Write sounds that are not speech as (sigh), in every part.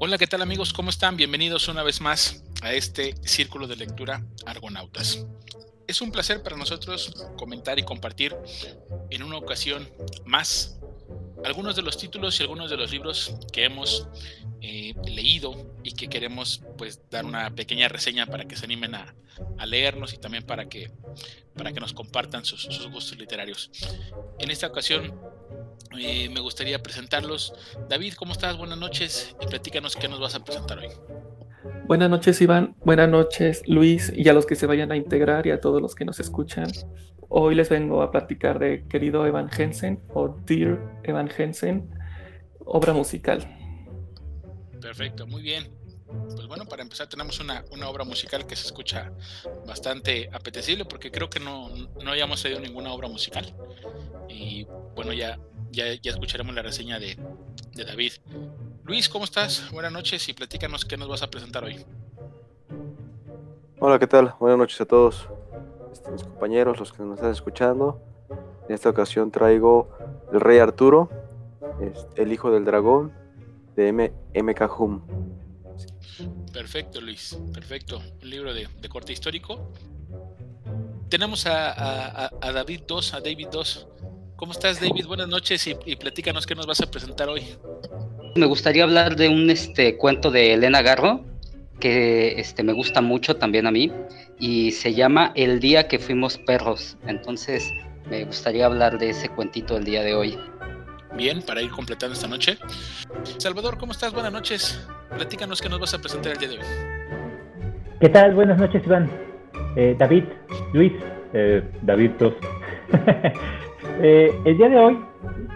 Hola, ¿qué tal amigos? ¿Cómo están? Bienvenidos una vez más a este círculo de lectura Argonautas. Es un placer para nosotros comentar y compartir en una ocasión más algunos de los títulos y algunos de los libros que hemos eh, leído y que queremos pues dar una pequeña reseña para que se animen a, leernos y también para que, para que nos compartan sus gustos literarios. En esta ocasión eh, me gustaría presentarlos. David, ¿cómo estás? Buenas noches y platícanos qué nos vas a presentar hoy. Buenas noches, Iván. Buenas noches, Luis, y a los que se vayan a integrar y a todos los que nos escuchan. Hoy les vengo a platicar de Querido Evan Hansen o Dear Evan Hansen, obra musical. Perfecto, muy bien. Pues bueno, para empezar tenemos una, una, obra musical que se escucha bastante apetecible porque creo que no, no hayamos oído ninguna obra musical. Y bueno, ya ya, escucharemos la reseña de, David. Luis, ¿cómo estás? Buenas noches y platícanos qué nos vas a presentar hoy. Hola, ¿qué tal? Buenas noches a todos este, mis compañeros, los que nos están escuchando. En esta ocasión traigo El Rey Arturo, este, El Hijo del Dragón, de M MK Hum. Perfecto, Luis, perfecto. Un libro de, corte histórico. Tenemos a, a David 2, a David 2. ¿Cómo estás, David? Buenas noches y, platícanos qué nos vas a presentar hoy. Me gustaría hablar de un este, cuento de Elena Garro que este, me gusta mucho también a mí y se llama El día que fuimos perros. Entonces me gustaría hablar de ese cuentito el día de hoy. Bien, para ir completando esta noche. Salvador, ¿cómo estás? Buenas noches. Platícanos qué nos vas a presentar el día de hoy. ¿Qué tal? Buenas noches, Iván. Eh, David, Luis, eh, David 2. (laughs) Eh, el día de hoy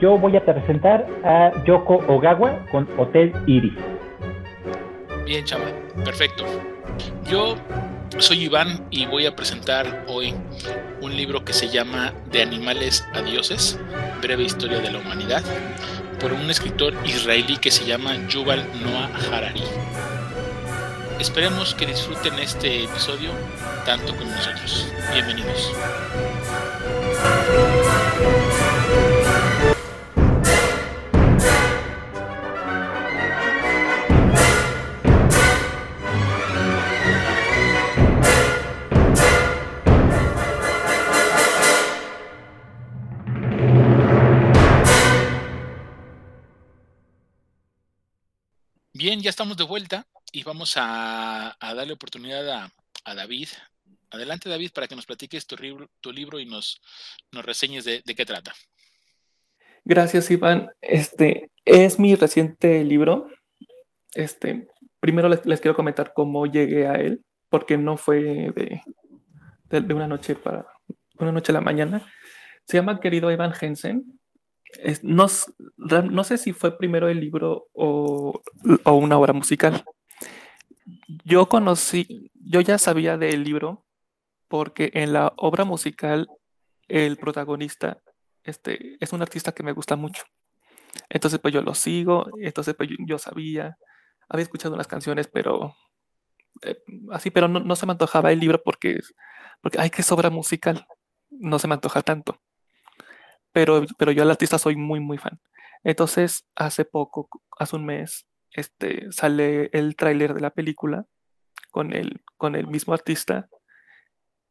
yo voy a presentar a Yoko Ogawa con Hotel Iris. Bien, chaval, perfecto. Yo soy Iván y voy a presentar hoy un libro que se llama De animales a dioses, breve historia de la humanidad, por un escritor israelí que se llama Yuval Noah Harari. Esperemos que disfruten este episodio tanto como nosotros. Bienvenidos. Bien, ya estamos de vuelta y vamos a, darle oportunidad a, David. Adelante, David, para que nos platiques tu, libro y nos, reseñes de, qué trata. Gracias, Iván. Este es mi reciente libro. Este, primero les, quiero comentar cómo llegué a él, porque no fue de, una noche para una noche a la mañana. Se llama Querido Evan Jensen no, sé si fue primero el libro o, una obra musical. Yo conocí, yo ya sabía del libro porque en la obra musical el protagonista este, es un artista que me gusta mucho. Entonces pues yo lo sigo, entonces pues yo, sabía, había escuchado unas canciones, pero eh, así, pero no, no, se me antojaba el libro porque, porque, ay, que es obra musical, no se me antoja tanto pero, pero yo al artista soy muy, muy fan. Entonces, hace poco, hace un mes, este, sale el tráiler de la película con el, con el mismo artista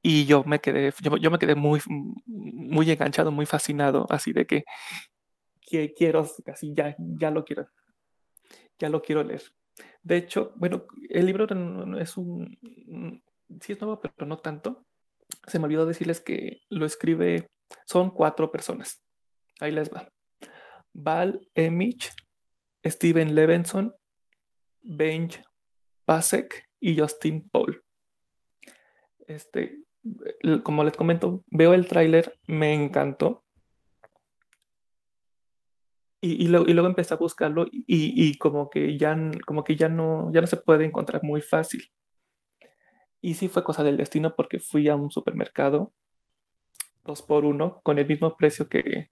y yo me quedé, yo, me quedé muy, muy enganchado, muy fascinado, así de que, que quiero, así ya, ya lo quiero, ya lo quiero leer. De hecho, bueno, el libro es un, sí es nuevo, pero no tanto. Se me olvidó decirles que lo escribe son cuatro personas. Ahí les va. Val Emich, Steven Levenson, Benj Pasek y Justin Paul. Este, como les comento, veo el tráiler, me encantó. Y, luego empecé a buscarlo y, como que ya, como que ya no, ya no se puede encontrar muy fácil. Y sí fue cosa del destino porque fui a un supermercado dos por uno con el mismo precio que,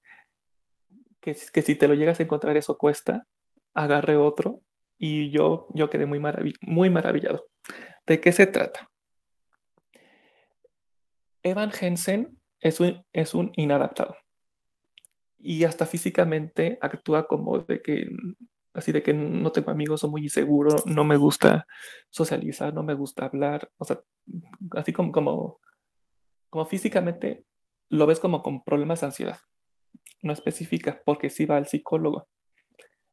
que, si te lo llegas a encontrar eso cuesta, agarre otro y yo, yo quedé muy, muy maravillado. ¿De qué se trata? Evan Jensen es un, es un inadaptado y hasta físicamente actúa como de que así de que no tengo amigos, soy muy inseguro, no me gusta socializar, no me gusta hablar, o sea, así como, como, como físicamente lo ves como con problemas de ansiedad. No especifica, porque sí va al psicólogo.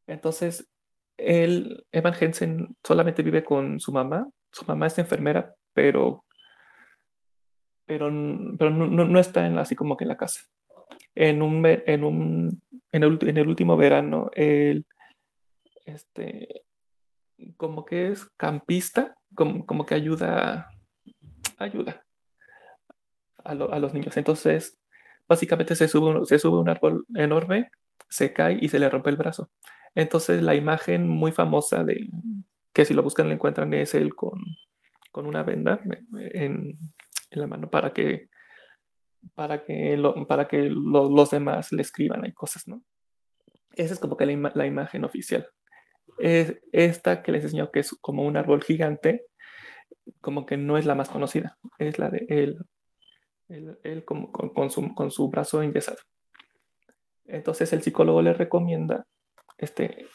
Entonces, él, Evan Jensen solamente vive con su mamá. Su mamá es enfermera, pero, pero, pero no, no, está en, así como que en la casa. En, un, en, un, en, el, último verano, él este, como que es campista, como, como que ayuda, ayuda a, a, los niños. Entonces, básicamente se sube, se sube un árbol enorme, se cae y se le rompe el brazo. Entonces, la imagen muy famosa de que si lo buscan, lo encuentran, es él con, con una venda en, la mano para que, para que, lo, para que lo, los demás le escriban, hay cosas, ¿no? Esa es como que la, la imagen oficial es esta que les enseñó que es como un árbol gigante, como que no es la más conocida, es la de él, él, con, con, su, con su brazo enyesado. Entonces el psicólogo le recomienda, este,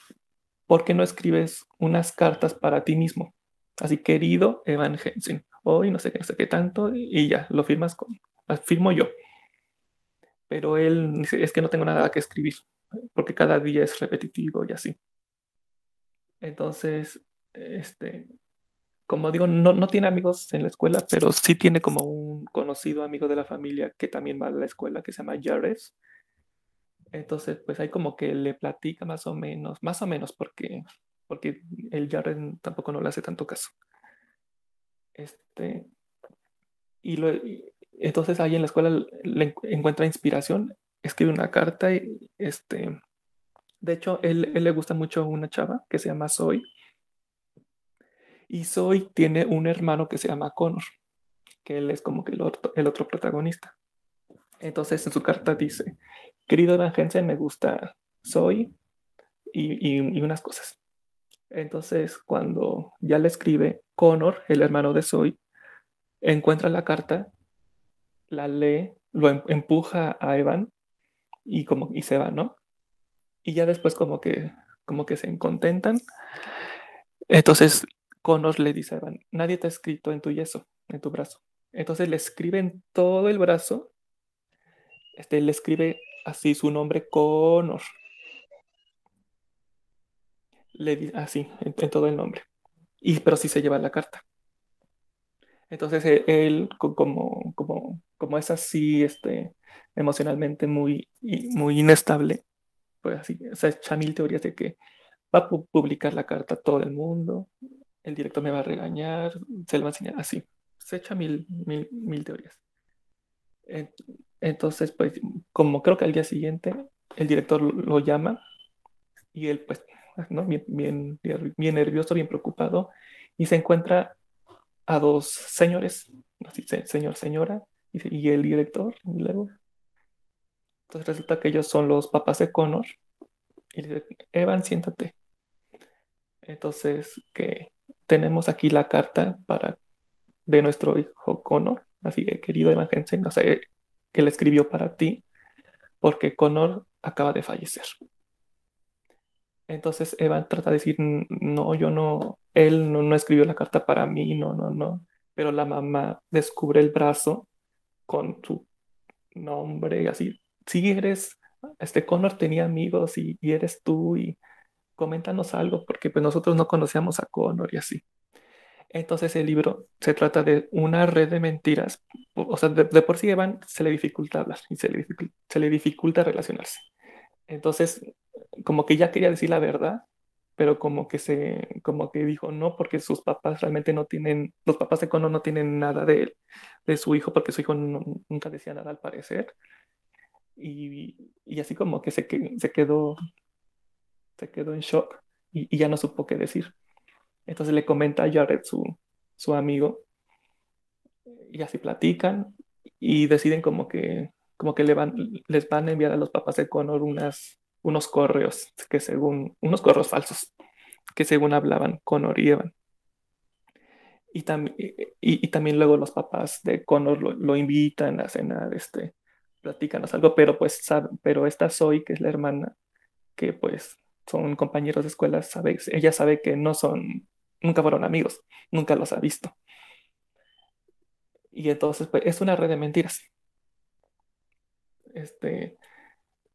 ¿por qué no escribes unas cartas para ti mismo? Así, querido Evan Hensen, hoy no sé qué, no sé qué tanto, y ya, lo firmas con, firmo yo. Pero él dice, es que no tengo nada que escribir, porque cada día es repetitivo y así. Entonces, este, como digo, no, no tiene amigos en la escuela, pero sí tiene como un conocido amigo de la familia que también va a la escuela, que se llama Jared. Entonces, pues hay como que le platica más o menos, más o menos, porque, porque el Jared tampoco no le hace tanto caso. Este, y, entonces ahí en la escuela le encuentra inspiración, escribe una carta y este, de hecho, él, le gusta mucho una chava que se llama Zoe. Y Zoe tiene un hermano que se llama Connor, que él es como que el otro, el otro protagonista. Entonces en su carta dice, querido Van me gusta Zoe y, y, unas cosas. Entonces cuando ya le escribe Connor, el hermano de Zoe, encuentra la carta, la lee, lo em, empuja a Evan y como y se va, ¿no? y ya después como que, como que se contentan. Entonces Connor le dice a Evan, nadie te ha escrito en tu yeso, en tu brazo. Entonces le escriben todo el brazo, este, le escribe así su nombre Connor. Le así, en, todo el nombre. Y, pero sí se lleva la carta. Entonces e, él, como, como, como es así, este, emocionalmente muy, muy inestable, pues así, se echa mil teorías de que va a publicar la carta a todo el mundo, el director me va a regañar, se lo va a enseñar así, se echa mil, mil, mil teorías. Entonces, pues, como creo que al día siguiente el director lo llama y él, pues, bien, nervioso, bien preocupado, y se encuentra a dos señores, así, señor, señora, y, el director, luego entonces resulta que ellos son los papás de Connor. Y dice, Evan, siéntate. Entonces, que tenemos aquí la carta para de nuestro hijo Connor. Así que, querido Evan Jensen, no sé, que le escribió para ti, porque Connor acaba de fallecer. Entonces Evan trata de decir, no, yo no, él no, no escribió la carta para mí, no, no, no. Pero la mamá descubre el brazo con su nombre, así, si eres, este Connor tenía amigos y, eres tú y coméntanos algo porque pues nosotros no conocíamos a Connor y así. Entonces el libro se trata de una red de mentiras, o sea, de, por sí Evan se le dificulta hablar y se le, se le dificulta relacionarse. Entonces, como que ya quería decir la verdad, pero como que se, como que dijo no, porque sus papás realmente no tienen, los papás de Connor no tienen nada de, de su hijo, porque su hijo nunca decía nada al parecer y, así como que se, se, quedó, se quedó en shock y, ya no supo qué decir. Entonces le comenta a Jared, su, su amigo, y así platican y deciden como que, como que le van, les van a enviar a los papás de Connor unas, unos correos, que según, unos correos falsos, que según hablaban Connor y Evan. Y, y, también luego los papás de Connor lo, lo, invitan a cenar este, platícanos algo, pero pues, pero esta Zoe, que es la hermana, que pues son compañeros de escuela, sabe, ella sabe que no son, nunca fueron amigos, nunca los ha visto. Y entonces, pues, es una red de mentiras. Este,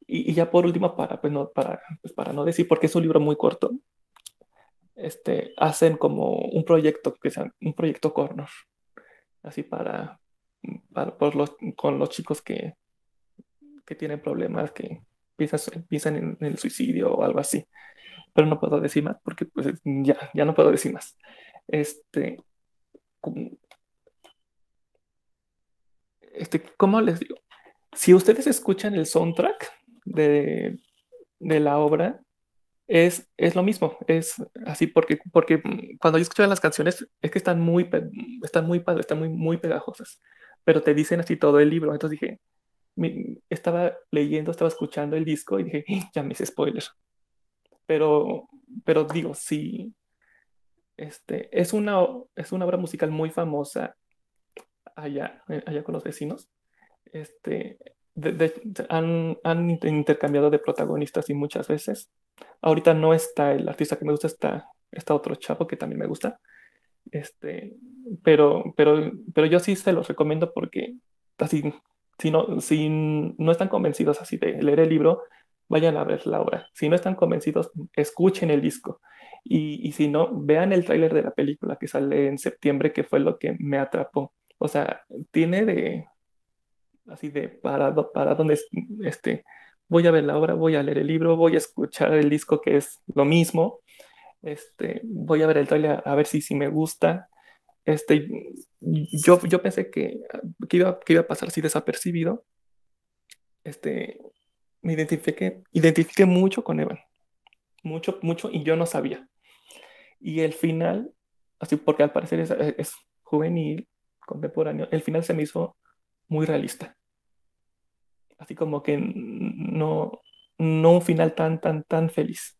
y, ya por último, para, pues, no, para, pues, para no decir, porque es un libro muy corto, este, hacen como un proyecto, que sea un proyecto corner, así para, para por los, con los chicos que, que tienen problemas, que piensan, piensan en, el suicidio o algo así. Pero no puedo decir más porque pues, ya, ya no puedo decir más. Este, este, ¿cómo les digo? Si ustedes escuchan el soundtrack de, de la obra, es, es lo mismo, es así porque, porque cuando yo escucho las canciones es que están muy, están muy padres, están muy, muy pegajosas, pero te dicen así todo el libro, entonces dije, estaba leyendo, estaba escuchando el disco y dije, ¡Ah! ya me hice spoiler. Pero, pero digo, sí, este, es una, es una obra musical muy famosa allá, eh, allá con los vecinos. Este, han, han, intercambiado de protagonistas y muchas veces. Ahorita no está el artista que me gusta, está, está otro chavo que también me gusta. Este, pero, pero, pero yo sí se los recomiendo porque así si no, si no están convencidos así de leer el libro, vayan a ver la obra. Si no están convencidos, escuchen el disco. Y, y si no, vean el tráiler de la película que sale en septiembre, que fue lo que me atrapó. O sea, tiene de, así de para, para donde este, voy a ver la obra, voy a leer el libro, voy a escuchar el disco que es lo mismo, este, voy a ver el trailer a ver si, si me gusta, este, yo, yo pensé que, que, iba, que iba a pasar así desapercibido. Este, me identifiqué, identifiqué mucho con Evan. Mucho, mucho, y yo no sabía. Y el final, así porque al parecer es, es juvenil, contemporáneo, el final se me hizo muy realista. Así como que no, no un final tan, tan, tan feliz.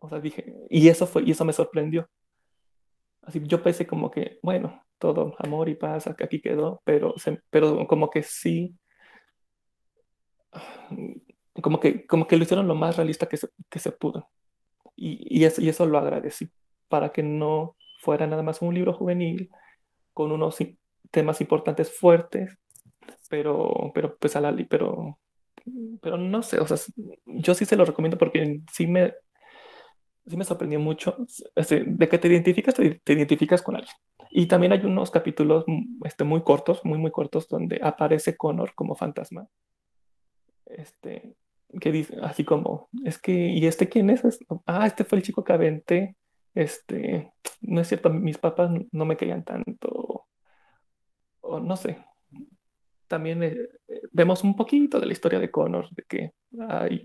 O sea, dije, y eso fue, y eso me sorprendió. Así, yo pensé como que, bueno, todo amor y paz, aquí quedó, pero, pero como que sí, como que, como que lo hicieron lo más realista que se, que se pudo. Y, y, eso, y eso lo agradecí, para que no fuera nada más un libro juvenil con unos temas importantes fuertes, pero, pero pues a la, pero, pero no sé, o sea, yo sí se lo recomiendo porque sí me, sí me sorprendió mucho este, de que te identificas, te, identificas con alguien. Y también hay unos capítulos mm, este, muy cortos, muy, muy cortos, donde aparece Connor como fantasma. Este, que dice, así como, es que, ¿y este quién es? Ah, este fue el chico que aventé. Este, no es cierto, mis papás no me querían tanto. O no sé. También eh, eh, vemos un poquito de la historia de Connor, de que hay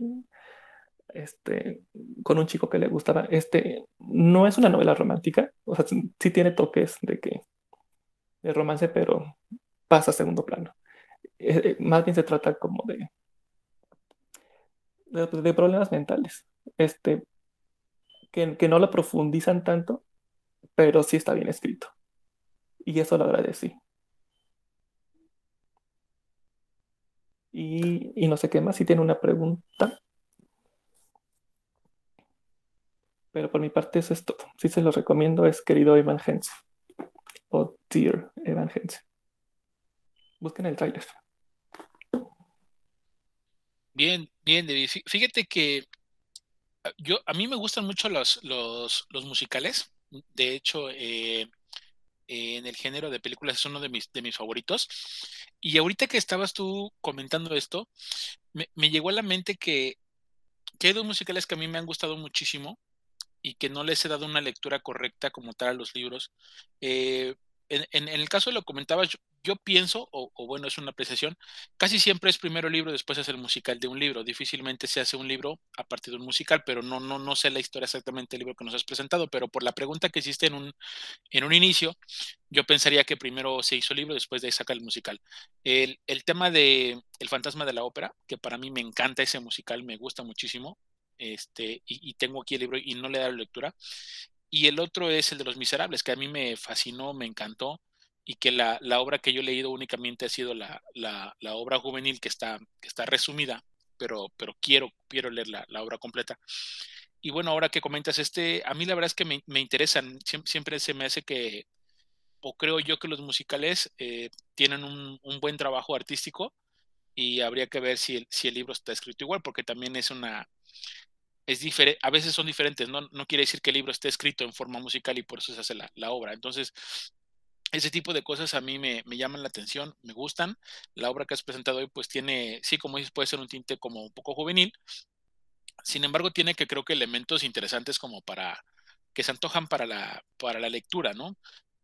este, con un chico que le gustaba. Este, no es una novela romántica, o sea, sí tiene toques de que de romance, pero pasa a segundo plano. Eh, más bien se trata como de, de, problemas mentales, este, que, que no lo profundizan tanto, pero sí está bien escrito. Y eso lo agradecí. Y, no sé qué más, si tiene una pregunta. Pero por mi parte eso es todo. Si se lo recomiendo es querido Evan o Dear Evan. Busquen el trailer. Bien, bien, David. Fíjate que ah, yo, a mí me gustan mucho los, los, musicales. De hecho, eh, en el género de películas es uno de mis, de mis favoritos. Y ahorita que estabas tú comentando esto, me, me llegó a la mente que, que hay dos musicales que a mí me han gustado muchísimo y que no les he dado una lectura correcta como tal a los libros. Eh, en, el caso de lo comentabas, yo, pienso, o, bueno, es una apreciación, casi siempre es primero libro, después es el musical de un libro. Difícilmente se hace un libro a partir de un musical, pero no, no, no sé la historia exactamente del libro que nos has presentado, pero por la pregunta que hiciste en un, en un inicio, yo pensaría que primero se hizo el libro, después de ahí saca el musical. El, el tema de El fantasma de la ópera, que para mí me encanta ese musical, me gusta muchísimo, este, y, tengo aquí el libro y no le he dado lectura. Y el otro es el de Los Miserables, que a mí me fascinó, me encantó, y que la, obra que yo he leído únicamente ha sido la, obra juvenil que está, que está resumida, pero, pero quiero, quiero leer la, obra completa. y bueno, ahora que comentas este, a mí la verdad es que me, me interesan, siempre, se me hace que, o creo yo que los musicales eh, tienen un, un, buen trabajo artístico y habría que ver si el, si el libro está escrito igual, porque también es una, es diferente, a veces son diferentes, ¿no? no quiere decir que el libro esté escrito en forma musical y por eso se hace la, la obra. Entonces, ese tipo de cosas a mí me, me, llaman la atención, me gustan. La obra que has presentado hoy, pues tiene, sí, como dices, puede ser un tinte como un poco juvenil. Sin embargo, tiene que creo que elementos interesantes como para que se antojan para la, para la lectura, ¿no?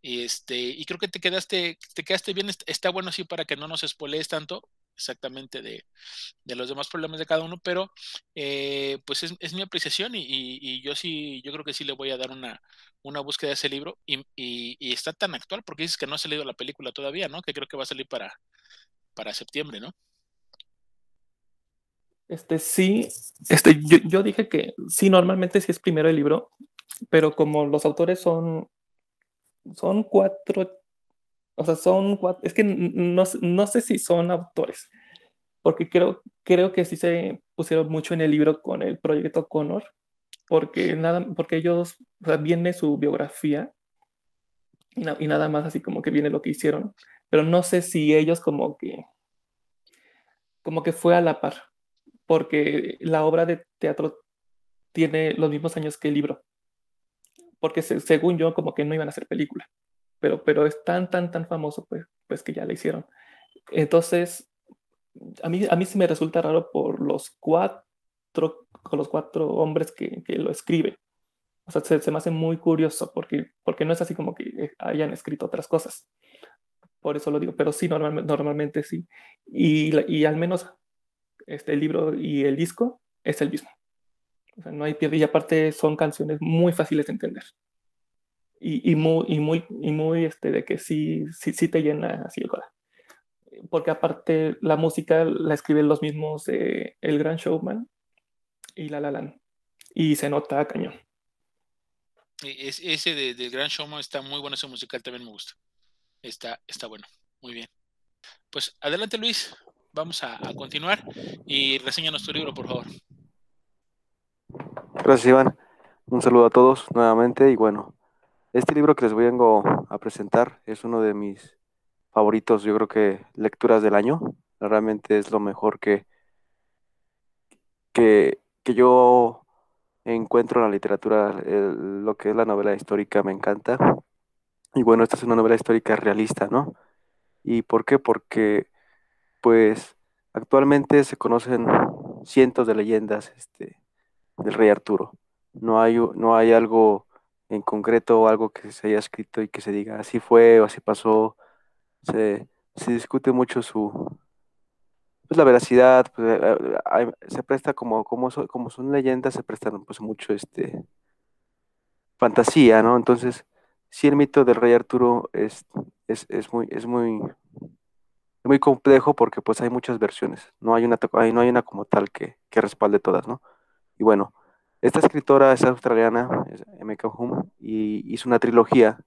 Y este, y creo que te quedaste, te quedaste bien, está bueno así para que no nos spoilees tanto, exactamente de, de, los demás problemas de cada uno, pero eh, pues es, es, mi apreciación y, y, yo sí, yo creo que sí le voy a dar una, una búsqueda a ese libro y, y, está tan actual porque dices que no ha salido la película todavía, ¿no? Que creo que va a salir para, para septiembre, ¿no? Este sí, este, yo, yo dije que sí, normalmente sí es primero el libro, pero como los autores son, son cuatro o sea, son cuatro, es que no, no, sé si son autores, porque creo, creo que sí se pusieron mucho en el libro con el proyecto Connor, porque, nada, porque ellos, o sea, viene su biografía y, y nada más así como que viene lo que hicieron, pero no sé si ellos como que, como que fue a la par, porque la obra de teatro tiene los mismos años que el libro, porque se, según yo como que no iban a hacer película pero, pero es tan, tan, tan famoso, pues, pues que ya le hicieron. Entonces, a mí, a mí sí me resulta raro por los cuatro, con los cuatro hombres que, que lo escriben. O sea, se, me hace muy curioso porque, porque no es así como que hayan escrito otras cosas. Por eso lo digo, pero sí, normalmente, normalmente sí. Y, y al menos este, el libro y el disco es el mismo. O sea, no hay pierde y aparte son canciones muy fáciles de entender y, y, muy, y muy, y muy este, de que sí, sí, sí te llena así el corazón. Porque aparte la música la escriben los mismos eh, El Gran Showman y La La Land. Y se nota cañón. Es, ese del de Gran Showman está muy bueno, ese musical también me gusta. Está, está bueno, muy bien. Pues adelante Luis, vamos a, a continuar y reseña nuestro libro, por favor. Gracias Iván. Un saludo a todos nuevamente y bueno, este libro que les vengo a presentar es uno de mis favoritos, yo creo que lecturas del año. Realmente es lo mejor que, que, que yo encuentro en la literatura, lo que es la novela histórica me encanta. Y bueno, esta es una novela histórica realista, ¿no? ¿Y por qué? Porque, pues, actualmente se conocen cientos de leyendas este, del rey Arturo. No hay, no hay algo en concreto algo que se haya escrito y que se diga así fue o así pasó. Se, se discute mucho su pues la veracidad, pues, eh, eh, se presta como, como, como son leyendas, se prestan pues mucho este fantasía, ¿no? Entonces, sí el mito del rey Arturo es, es, es muy, es muy, muy complejo porque pues hay muchas versiones, no hay una, no hay una como tal que, que respalde todas, ¿no? Y bueno, esta escritora es australiana, es M.K. Hume, y hizo una trilogía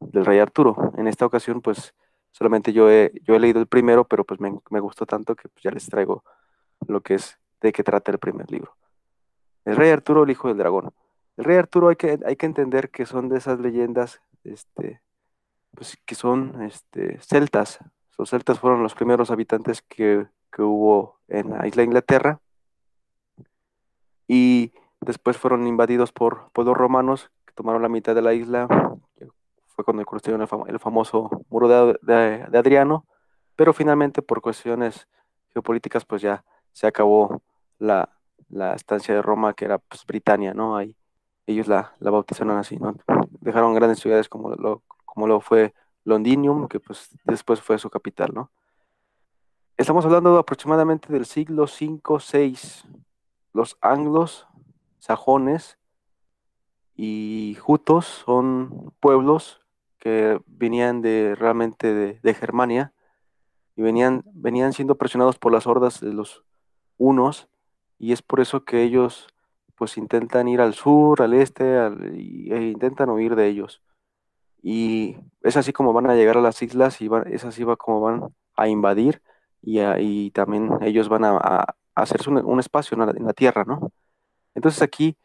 del Rey Arturo. En esta ocasión, pues, solamente yo he, leído el primero, pero pues me, gustó tanto que pues, ya les traigo lo que es de qué trata el primer libro. El Rey Arturo, el Hijo del Dragón. El Rey Arturo hay que, hay que entender que son de esas leyendas, este, pues, que son este, celtas. Los celtas fueron los primeros habitantes que, que hubo en la isla de Inglaterra. Y Después fueron invadidos por, por los romanos, que tomaron la mitad de la isla. Fue cuando construyeron el, fam el famoso muro de, de, Adriano. Pero finalmente, por cuestiones geopolíticas, pues ya se acabó la, la estancia de Roma, que era pues, Britania, ¿no? Ahí ellos la, la bautizaron así, ¿no? Dejaron grandes ciudades como lo, como lo fue Londinium, que pues después fue su capital, ¿no? Estamos hablando aproximadamente del siglo V, VI. Los anglos sajones y jutos son pueblos que venían de realmente de, de, Germania y venían, venían siendo presionados por las hordas de los unos y es por eso que ellos pues intentan ir al sur, al este e intentan huir de ellos. Y es así como van a llegar a las islas y van, es así va como van a invadir y, a, y también ellos van a, hacerse un, un espacio en la, en la, tierra, ¿no? Entonces aquí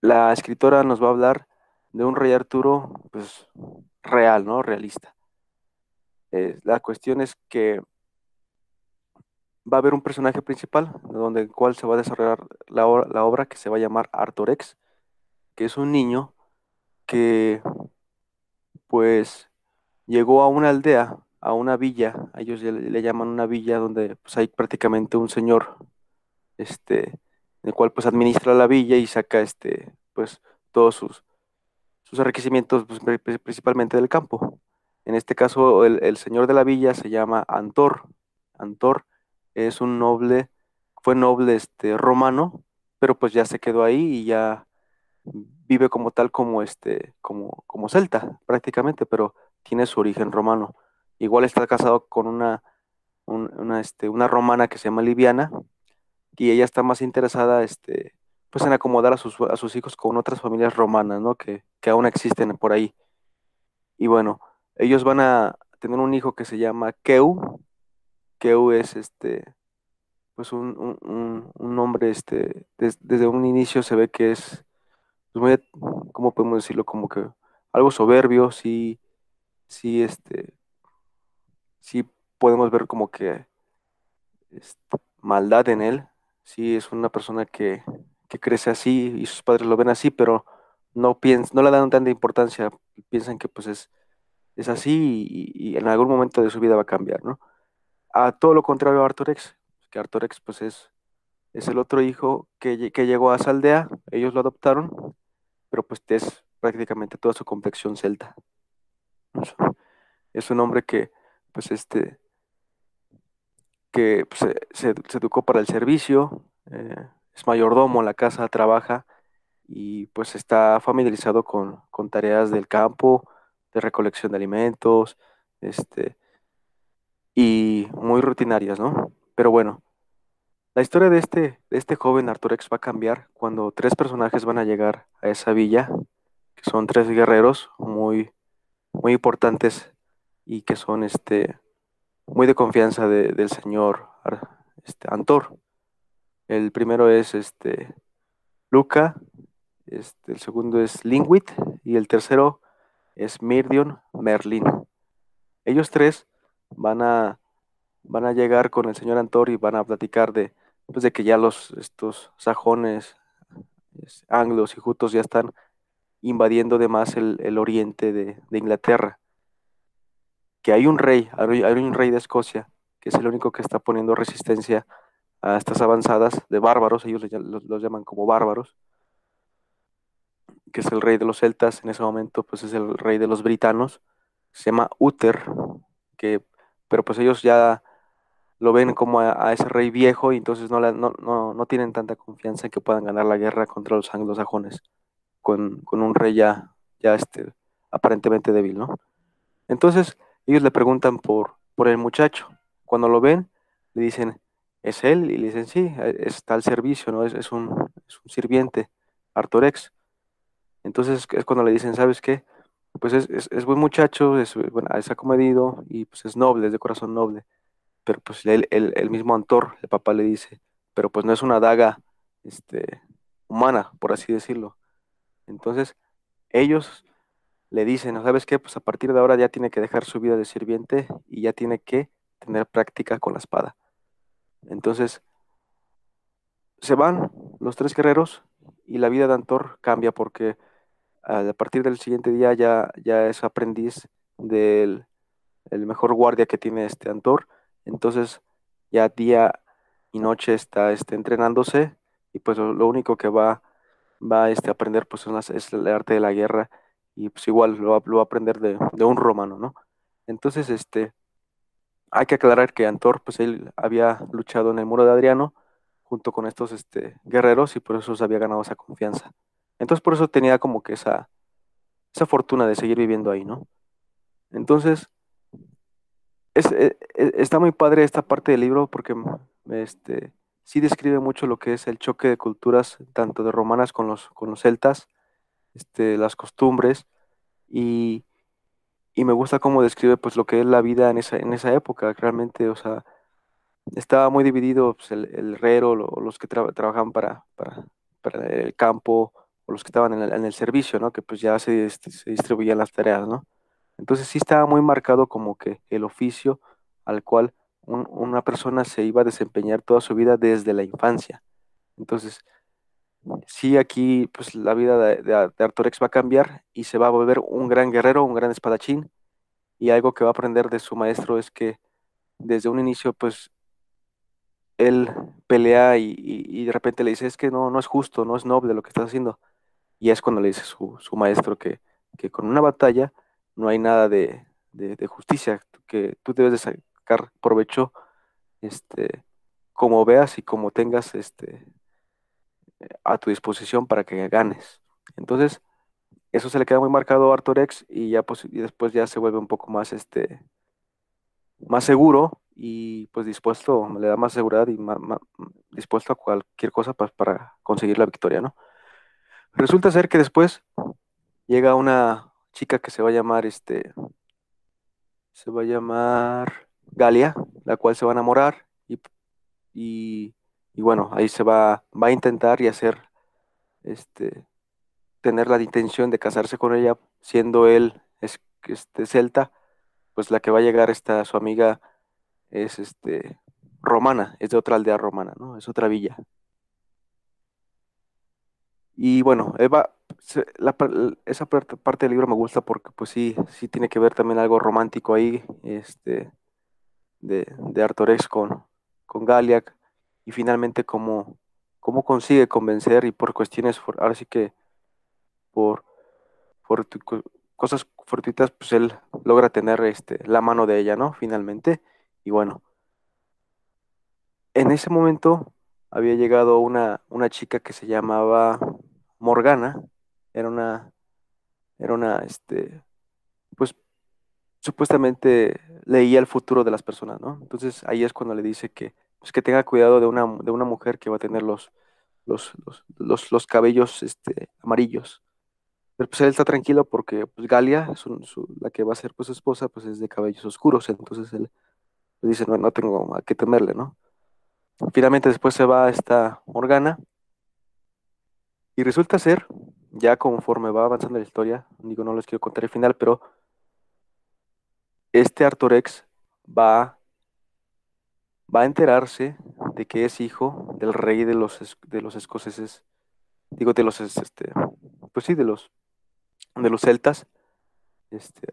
la escritora nos va a hablar de un rey Arturo, pues real, ¿no? Realista. Eh, la cuestión es que va a haber un personaje principal, donde el cual se va a desarrollar la, la obra que se va a llamar Artorex, que es un niño que pues llegó a una aldea, a una villa, ellos le, le, llaman una villa donde pues hay prácticamente un señor, este, el cual pues administra la villa y saca este, pues todos sus, sus enriquecimientos pues, principalmente del campo. En este caso el, señor de la villa se llama Antor. Antor es un noble, fue noble este, romano, pero pues ya se quedó ahí y ya vive como tal como este, como, como celta prácticamente, pero tiene su origen romano. Igual está casado con una, un, una, este, una romana que se llama Liviana, y ella está más interesada este, pues en acomodar a sus, a sus hijos con otras familias romanas, ¿no? Que, que aún existen por ahí. Y bueno, ellos van a tener un hijo que se llama Keu. Keu es este, pues un, un, un, este, des, desde un inicio se ve que es, pues muy, ¿cómo podemos decirlo? Como que algo soberbio, sí, sí, este, sí podemos ver como que este, maldad en él, sí es una persona que, que, crece así y sus padres lo ven así, pero no, piensan, no le dan tanta importancia, piensan que pues es, es así y, y, en algún momento de su vida va a cambiar, ¿no? A todo lo contrario a Artorex, que Artorex pues es, es el otro hijo que, que llegó a esa aldea, ellos lo adoptaron, pero pues es prácticamente toda su complexión celta. Es un hombre que pues este que pues, se, se, educó para el servicio, eh, es mayordomo en la casa, trabaja y pues está familiarizado con, con, tareas del campo, de recolección de alimentos, este, y muy rutinarias, ¿no? Pero bueno, la historia de este, de este joven Arturex va a cambiar cuando tres personajes van a llegar a esa villa, que son tres guerreros muy, muy importantes y que son este, muy de confianza de, del señor este, Antor. El primero es este, Luca, este, el segundo es Lingwit y el tercero es Mirdion Merlin. Ellos tres van a, van a llegar con el señor Antor y van a platicar de, pues de que ya los estos sajones, anglos y jutos ya están invadiendo de más el, el oriente de, de Inglaterra que hay un rey, hay un rey de Escocia, que es el único que está poniendo resistencia a estas avanzadas de bárbaros, ellos los, llaman como bárbaros, que es el rey de los celtas, en ese momento pues es el rey de los britanos, se llama Uther, que, pero pues ellos ya lo ven como a, a ese rey viejo y entonces no, la, no, no, no, tienen tanta confianza en que puedan ganar la guerra contra los anglosajones con, con un rey ya, ya este, aparentemente débil, ¿no? Entonces, ellos le preguntan por, por el muchacho. Cuando lo ven, le dicen, ¿es él? Y le dicen, sí, está al servicio, ¿no? Es, es, un, es un, sirviente, Artorex. Entonces es cuando le dicen, ¿sabes qué? Pues es, es, es buen muchacho, es, bueno, es acomedido y pues es noble, es de corazón noble. Pero pues el, el, el mismo Antor, el papá le dice, pero pues no es una daga este, humana, por así decirlo. Entonces, ellos le dicen, ¿no sabes qué? Pues a partir de ahora ya tiene que dejar su vida de sirviente y ya tiene que tener práctica con la espada. Entonces, se van los tres guerreros y la vida de Antor cambia porque a partir del siguiente día ya, ya es aprendiz del el mejor guardia que tiene este Antor. Entonces, ya día y noche está este, entrenándose y pues lo, lo único que va, va este, a aprender pues es el arte de la guerra y pues igual lo va, a aprender de, un romano, ¿no? Entonces, este, hay que aclarar que Antor, pues él había luchado en el muro de Adriano junto con estos este, guerreros y por eso se había ganado esa confianza. Entonces, por eso tenía como que esa, esa fortuna de seguir viviendo ahí, ¿no? Entonces, es, es, e, está muy padre esta parte del libro porque este, sí describe mucho lo que es el choque de culturas, tanto de romanas con los, con los celtas, este, las costumbres y, y, me gusta cómo describe pues lo que es la vida en esa, en esa época, realmente, o sea, estaba muy dividido pues, el, herrero, lo, los que tra trabajaban para, para, para, el campo, o los que estaban en el, en el servicio, ¿no? Que pues ya se, este, se distribuían las tareas, ¿no? Entonces sí estaba muy marcado como que el oficio al cual un- una persona se iba a desempeñar toda su vida desde la infancia. Entonces, sí, aquí pues la vida de, de, va a cambiar y se va a volver un gran guerrero, un gran espadachín. Y algo que va a aprender de su maestro es que desde un inicio, pues, él pelea y, de repente le dice, es que no, no es justo, no es noble lo que estás haciendo. Y es cuando le dice su, maestro que, con una batalla no hay nada de- de justicia, que tú debes de sacar provecho este, como veas y como tengas este, a tu disposición para que ganes. Entonces, eso se le queda muy marcado a Artorex y ya pues, y después ya se vuelve un poco más, este, más seguro y pues dispuesto, le da más seguridad y ma- dispuesto a cualquier cosa pa- para conseguir la victoria, ¿no? Resulta ser que después llega una chica que se va a llamar, este, se va a llamar Galia, la cual se va a enamorar y, y bueno, ahí se va, va a intentar y hacer, este, tener la intención de casarse con ella, siendo él, es, este, celta, pues la que va a llegar esta, su amiga es, este, romana, es de otra aldea romana, ¿no? Es otra villa. Y bueno, Eva, la esa parte, parte del libro me gusta porque pues sí, sí tiene que ver también algo romántico ahí, este, de, de Artorex con, con Galiac, y finalmente cómo, cómo consigue convencer y por cuestiones, ahora sí que por, co- cosas fortuitas, pues él logra tener este, la mano de ella, ¿no? Finalmente, y bueno, en ese momento había llegado una, una chica que se llamaba Morgana, era una, era una, este, pues supuestamente leía el futuro de las personas, ¿no? Entonces ahí es cuando le dice que, pues, que tenga cuidado de una, de una mujer que va a tener los, los, los, los, los cabellos este, amarillos. Pero pues él está tranquilo porque pues Galia, la que va a ser pues su esposa, pues es de cabellos oscuros, entonces él le dice, no, no tengo a qué temerle, ¿no? Finalmente después se va esta Morgana y resulta ser, ya conforme va avanzando la historia, digo, no les quiero contar el final, pero este Artorex va, va a enterarse de que es hijo del rey de los, de los escoceses, digo, de los, es- este, pues sí, de los, de los celtas, este,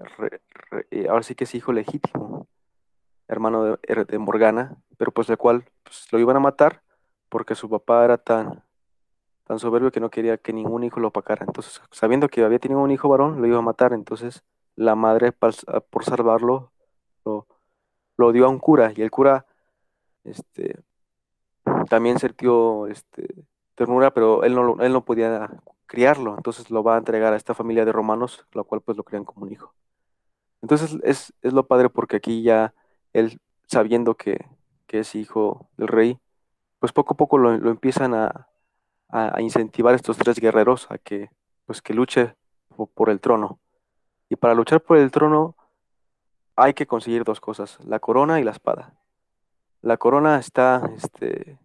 eh, ahora sí que es hijo legítimo, hermano de, er- Morgana, pero pues el cual pues, lo iban a matar porque su papá era tan, tan soberbio que no quería que ningún hijo lo opacara. Entonces, sabiendo que había tenido un hijo varón, lo iba a matar. Entonces, la madre, por salvarlo, lo, lo dio a un cura. Y el cura, este, también sintió, este, ternura, pero él no, él no podía criarlo. Entonces, lo va a entregar a esta familia de romanos, lo cual pues lo crían como un hijo. Entonces, es, es lo padre porque aquí ya él, sabiendo que, que es hijo del rey, pues poco a poco lo, lo empiezan a, a, incentivar a estos tres guerreros a que, pues, que luche po- por el trono. Y para luchar por el trono hay que conseguir dos cosas, la corona y la espada. La corona está, este,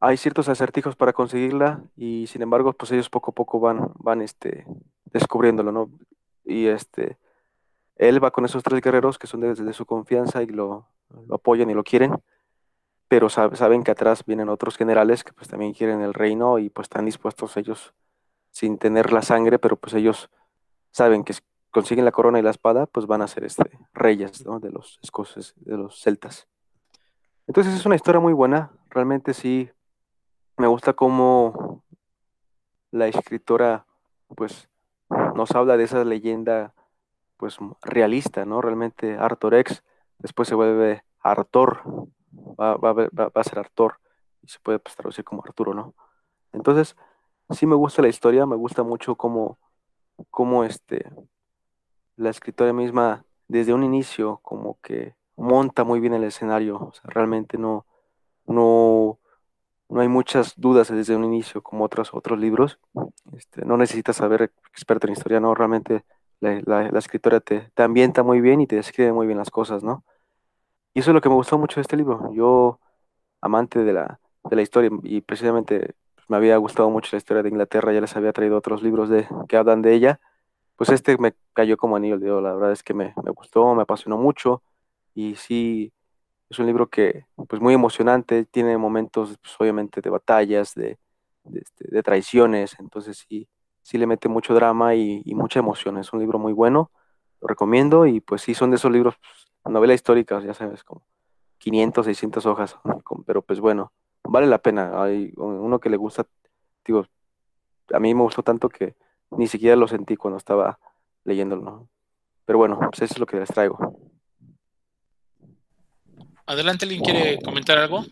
hay ciertos acertijos para conseguirla y sin embargo, pues ellos poco a poco van, van, este, descubriéndolo, ¿no? Y este, él va con esos tres guerreros que son de, de su confianza y lo, lo apoyan y lo quieren pero sab- saben que atrás vienen otros generales que pues también quieren el reino y pues están dispuestos ellos sin tener la sangre, pero pues ellos saben que consiguen la corona y la espada, pues van a ser este, reyes, ¿no? de los escoceses, de los celtas. Entonces es una historia muy buena, realmente sí me gusta cómo la escritora pues nos habla de esa leyenda pues realista, ¿no? Realmente Artorex después se vuelve Artor, va, va, va- va a ser Artor y se puede pues, traducir como Arturo, ¿no? Entonces, sí me gusta la historia, me gusta mucho cómo, cómo este, la escritora misma desde un inicio como que monta muy bien el escenario, realmente no, no, no hay muchas dudas desde un inicio como otros, otros libros, este, no necesitas saber experto en historia, no, realmente la, la- la escritora te, te ambienta muy bien y te describe muy bien las cosas, ¿no? Y eso es lo que me gustó mucho de este libro. Yo, amante de la, de la historia y precisamente me había gustado mucho la historia de Inglaterra, ya les había traído otros libros de, que hablan de ella, pues este me cayó como anillo al dedo, la verdad es que me, me gustó, me apasionó mucho y sí, es un libro que, pues muy emocionante, tiene momentos, pues, obviamente, de batallas, de, de, este, traiciones, entonces sí, sí le mete mucho drama y, mucha emoción, es un libro muy bueno, lo recomiendo y pues sí, son de esos libros, pues, novela histórica, ya sabes, como 500, 600 hojas, (laughs) pero pues bueno, vale la pena. Hay uno que le gusta, digo, a mí me gustó tanto que ni siquiera lo sentí cuando estaba leyéndolo. Pero bueno, pues eso es lo que les traigo. Adelante, ¿alguien quiere comentar algo?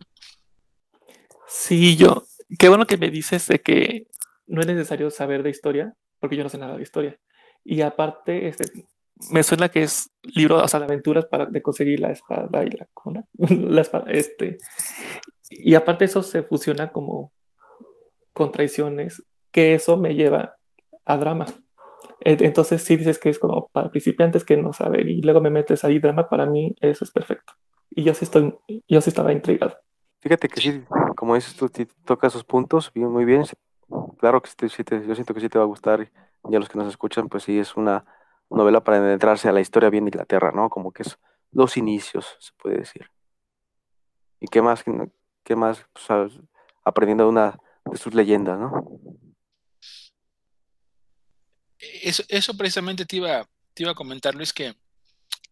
Sí, yo. Qué bueno que me dices de que no es necesario saber de historia, porque yo no sé nada de historia. Y aparte, este, me suena que es libro, o sea, de aventuras para de conseguir la espada y la cuna. (laughs) la espada, este. Y aparte eso se fusiona como con traiciones, que eso me lleva a drama. Entonces si dices que es como para principiantes que no saben y luego me metes ahí drama, para mí eso es perfecto. Y yo sí estoy, yo sí estaba intrigado. Fíjate que sí, como dices tú, toca esos puntos muy bien. Claro que sí, yo siento que sí te va a gustar. Y a los que nos escuchan, pues sí, es una novela para adentrarse a la historia bien de Inglaterra, ¿no? Como que es los inicios, se puede decir. ¿Y qué más, qué más pues, aprendiendo una de sus leyendas, ¿no? Eso, eso precisamente te iba, te iba a comentar, Luis, que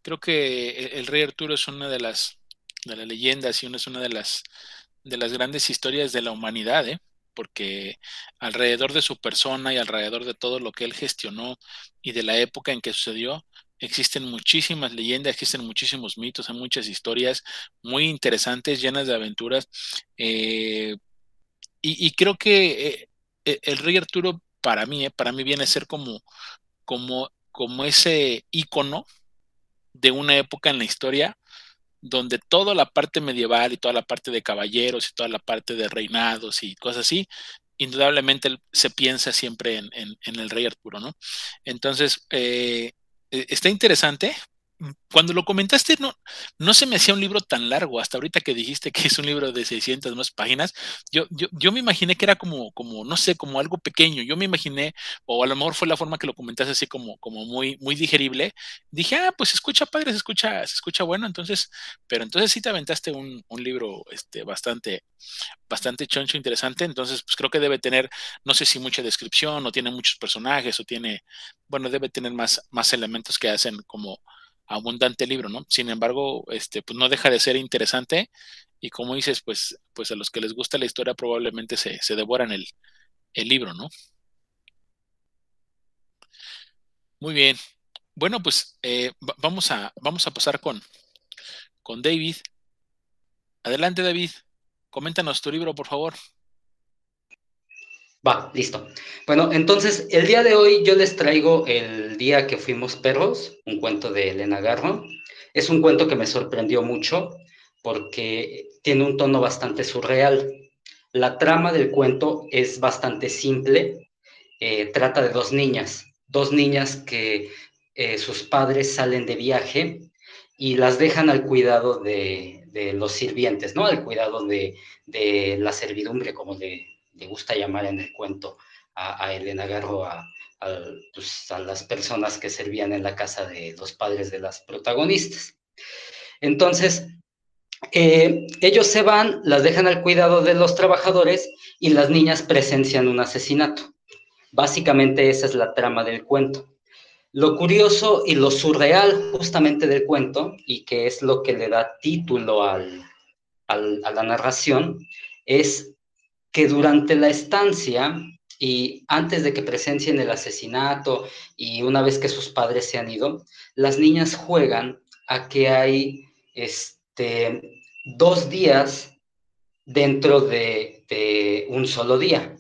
creo que el, rey Arturo es una de las, de las leyendas y una, es una de las, de las grandes historias de la humanidad, ¿eh? porque alrededor de su persona y alrededor de todo lo que él gestionó y de la época en que sucedió, existen muchísimas leyendas, existen muchísimos mitos, hay muchas historias muy interesantes, llenas de aventuras. Eh, y, creo que eh, e, el rey Arturo para mí, eh, para mí viene a ser como, como, como ese icono de una época en la historia donde toda la parte medieval y toda la parte de caballeros y toda la parte de reinados y cosas así, indudablemente se piensa siempre en, el rey Arturo, ¿no? Entonces, eh, e, está interesante cuando lo comentaste, no, no se me hacía un libro tan largo. Hasta ahorita que dijiste que es un libro de 600 más páginas, yo, yo, yo, me imaginé que era como, como, no sé, como algo pequeño. Yo me imaginé, o a lo mejor fue la forma que lo comentaste así como, como muy, muy digerible. Dije, ah, pues se escucha padre, se escucha, se escucha bueno. Entonces, pero entonces sí te aventaste un, un libro este, bastante, bastante choncho, interesante. Entonces, pues creo que debe tener, no sé si mucha descripción, o tiene muchos personajes, o tiene, bueno, debe tener más, más elementos que hacen como abundante libro, ¿no? Sin embargo, este, pues no deja de ser interesante y como dices, pues, pues a los que les gusta la historia probablemente se, devoran el, libro, ¿no? Muy bien. Bueno, pues eh, vamos, a, vamos a pasar con, con David. Adelante, David. Coméntanos tu libro, por favor. Va, listo. Bueno, entonces el día de hoy yo les traigo El día que fuimos perros, un cuento de Elena Garro. Es un cuento que me sorprendió mucho porque tiene un tono bastante surreal. La trama del cuento es bastante simple. Eh, trata de dos niñas, dos niñas que eh, sus padres salen de viaje y las dejan al cuidado de, los sirvientes, ¿no? Al cuidado de, de la servidumbre, como de le gusta llamar en el cuento a, Elena Garro, pues, a, las personas que servían en la casa de los padres de las protagonistas. Entonces, eh, ellos se van, las dejan al cuidado de los trabajadores y las niñas presencian un asesinato. Básicamente esa es la trama del cuento. Lo curioso y lo surreal justamente del cuento, y que es lo que le da título a la narración, es que durante la estancia y antes de que presencien el asesinato y una vez que sus padres se han ido, las niñas juegan a que hay este, dos días dentro de, de un solo día.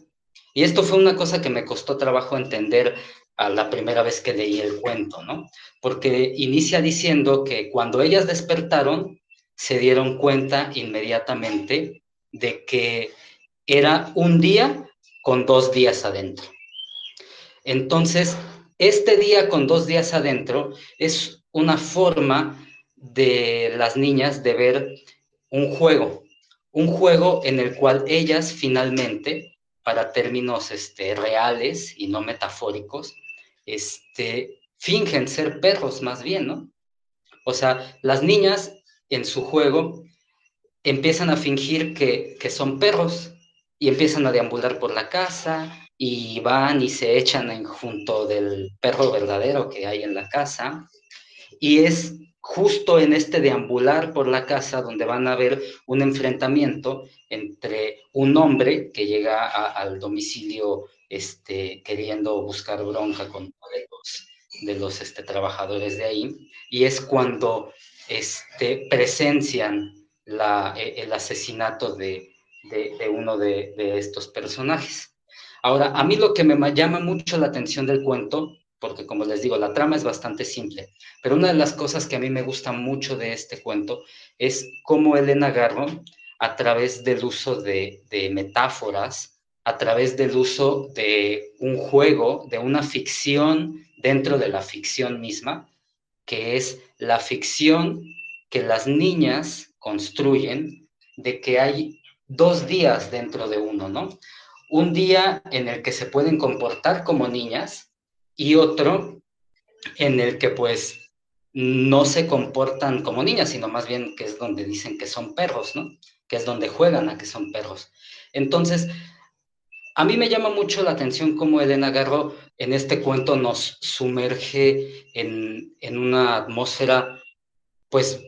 Y esto fue una cosa que me costó trabajo entender a la primera vez que leí el cuento, ¿no? Porque inicia diciendo que cuando ellas despertaron, se dieron cuenta inmediatamente de que era un día con dos días adentro. Entonces, este día con dos días adentro es una forma de las niñas de ver un juego, un juego en el cual ellas finalmente para términos este, reales y no metafóricos, este, fingen ser perros más bien, ¿no? O sea, las niñas en su juego empiezan a fingir que, que son perros y empiezan a deambular por la casa y van y se echan junto del perro verdadero que hay en la casa. Y es justo en este deambular por la casa donde van a ver un enfrentamiento entre un hombre que llega al domicilio este, queriendo buscar bronca con los, de los este, trabajadores de ahí, y es cuando este, presencian la, e, el asesinato de, de, uno de, estos personajes. Ahora, a mí lo que me llama mucho la atención del cuento porque como les digo, la trama es bastante simple, pero una de las cosas que a mí me gusta mucho de este cuento es cómo Elena Garro, a través del uso de, metáforas, a través del uso de un juego, de una ficción dentro de la ficción misma, que es la ficción que las niñas construyen de que hay dos días dentro de uno, ¿no? Un día en el que se pueden comportar como niñas y otro en el que pues no se comportan como niñas, sino más bien que es donde dicen que son perros, ¿no? Que es donde juegan a que son perros. Entonces, a mí me llama mucho la atención cómo Elena Garro en este cuento nos sumerge en, en una atmósfera pues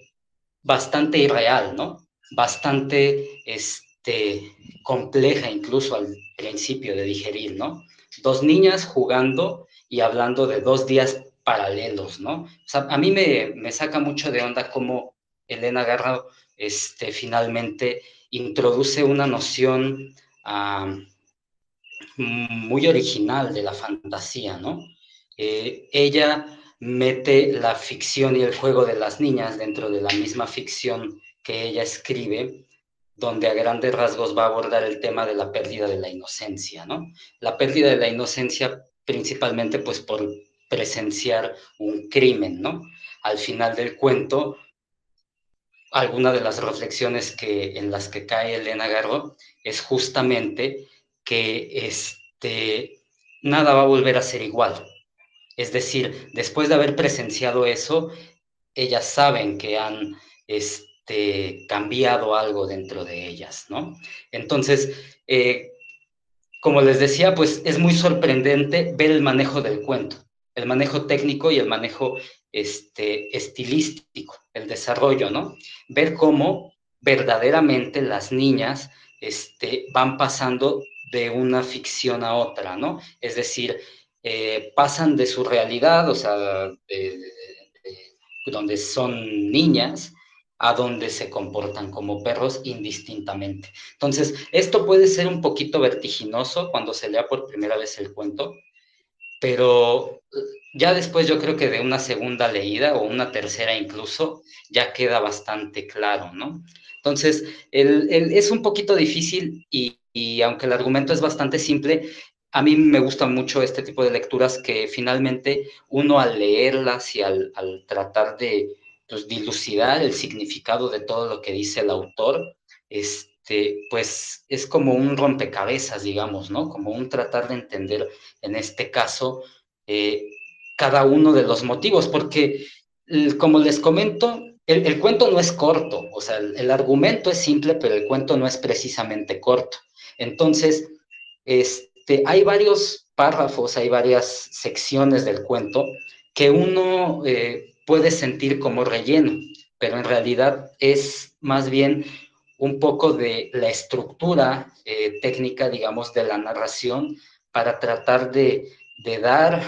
bastante irreal, ¿no? Bastante este, compleja incluso al principio de digerir, ¿no? Dos niñas jugando y hablando de dos días paralelos, ¿no? A mí me, me saca mucho de onda cómo Elena Garro este, finalmente introduce una noción muy original de la fantasía, ¿no? Eh, ella mete la ficción y el juego de las niñas dentro de la misma ficción que ella escribe, donde a grandes rasgos va a abordar el tema de la pérdida de la inocencia, ¿no? La pérdida de la inocencia principalmente pues por presenciar un crimen, ¿no? Al final del cuento, alguna de las reflexiones que, en las que cae Elena Garro es justamente que este, nada va a volver a ser igual. Es decir, después de haber presenciado eso, ellas saben que han este, cambiado algo dentro de ellas, ¿no? Entonces, eh, como les decía, pues es muy sorprendente ver el manejo del cuento, el manejo técnico y el manejo este, estilístico, el desarrollo, ¿no? Ver cómo verdaderamente las niñas este, van pasando de una ficción a otra, ¿no? Es decir, eh, pasan de su realidad, o sea, donde son niñas, a donde se comportan como perros indistintamente. Entonces, esto puede ser un poquito vertiginoso cuando se lea por primera vez el cuento, pero eh, ya después yo creo que de una segunda leída o una tercera incluso, ya queda bastante claro, ¿no? Entonces, es un poquito difícil y, aunque el argumento es bastante simple, a mí me gustan mucho este tipo de lecturas que finalmente uno al leerlas y al tratar de pues, dilucidar el significado de todo lo que dice el autor, este, pues es como un rompecabezas, digamos, ¿no? Como un tratar de entender, en este caso, eh, cada uno de los motivos, porque, como les comento, el, cuento no es corto, o sea, el, argumento es simple, pero el cuento no es precisamente corto. Entonces, este, hay varios párrafos, hay varias secciones del cuento que uno eh, puede sentir como relleno, pero en realidad es más bien un poco de la estructura eh, técnica, digamos, de la narración para tratar de, dar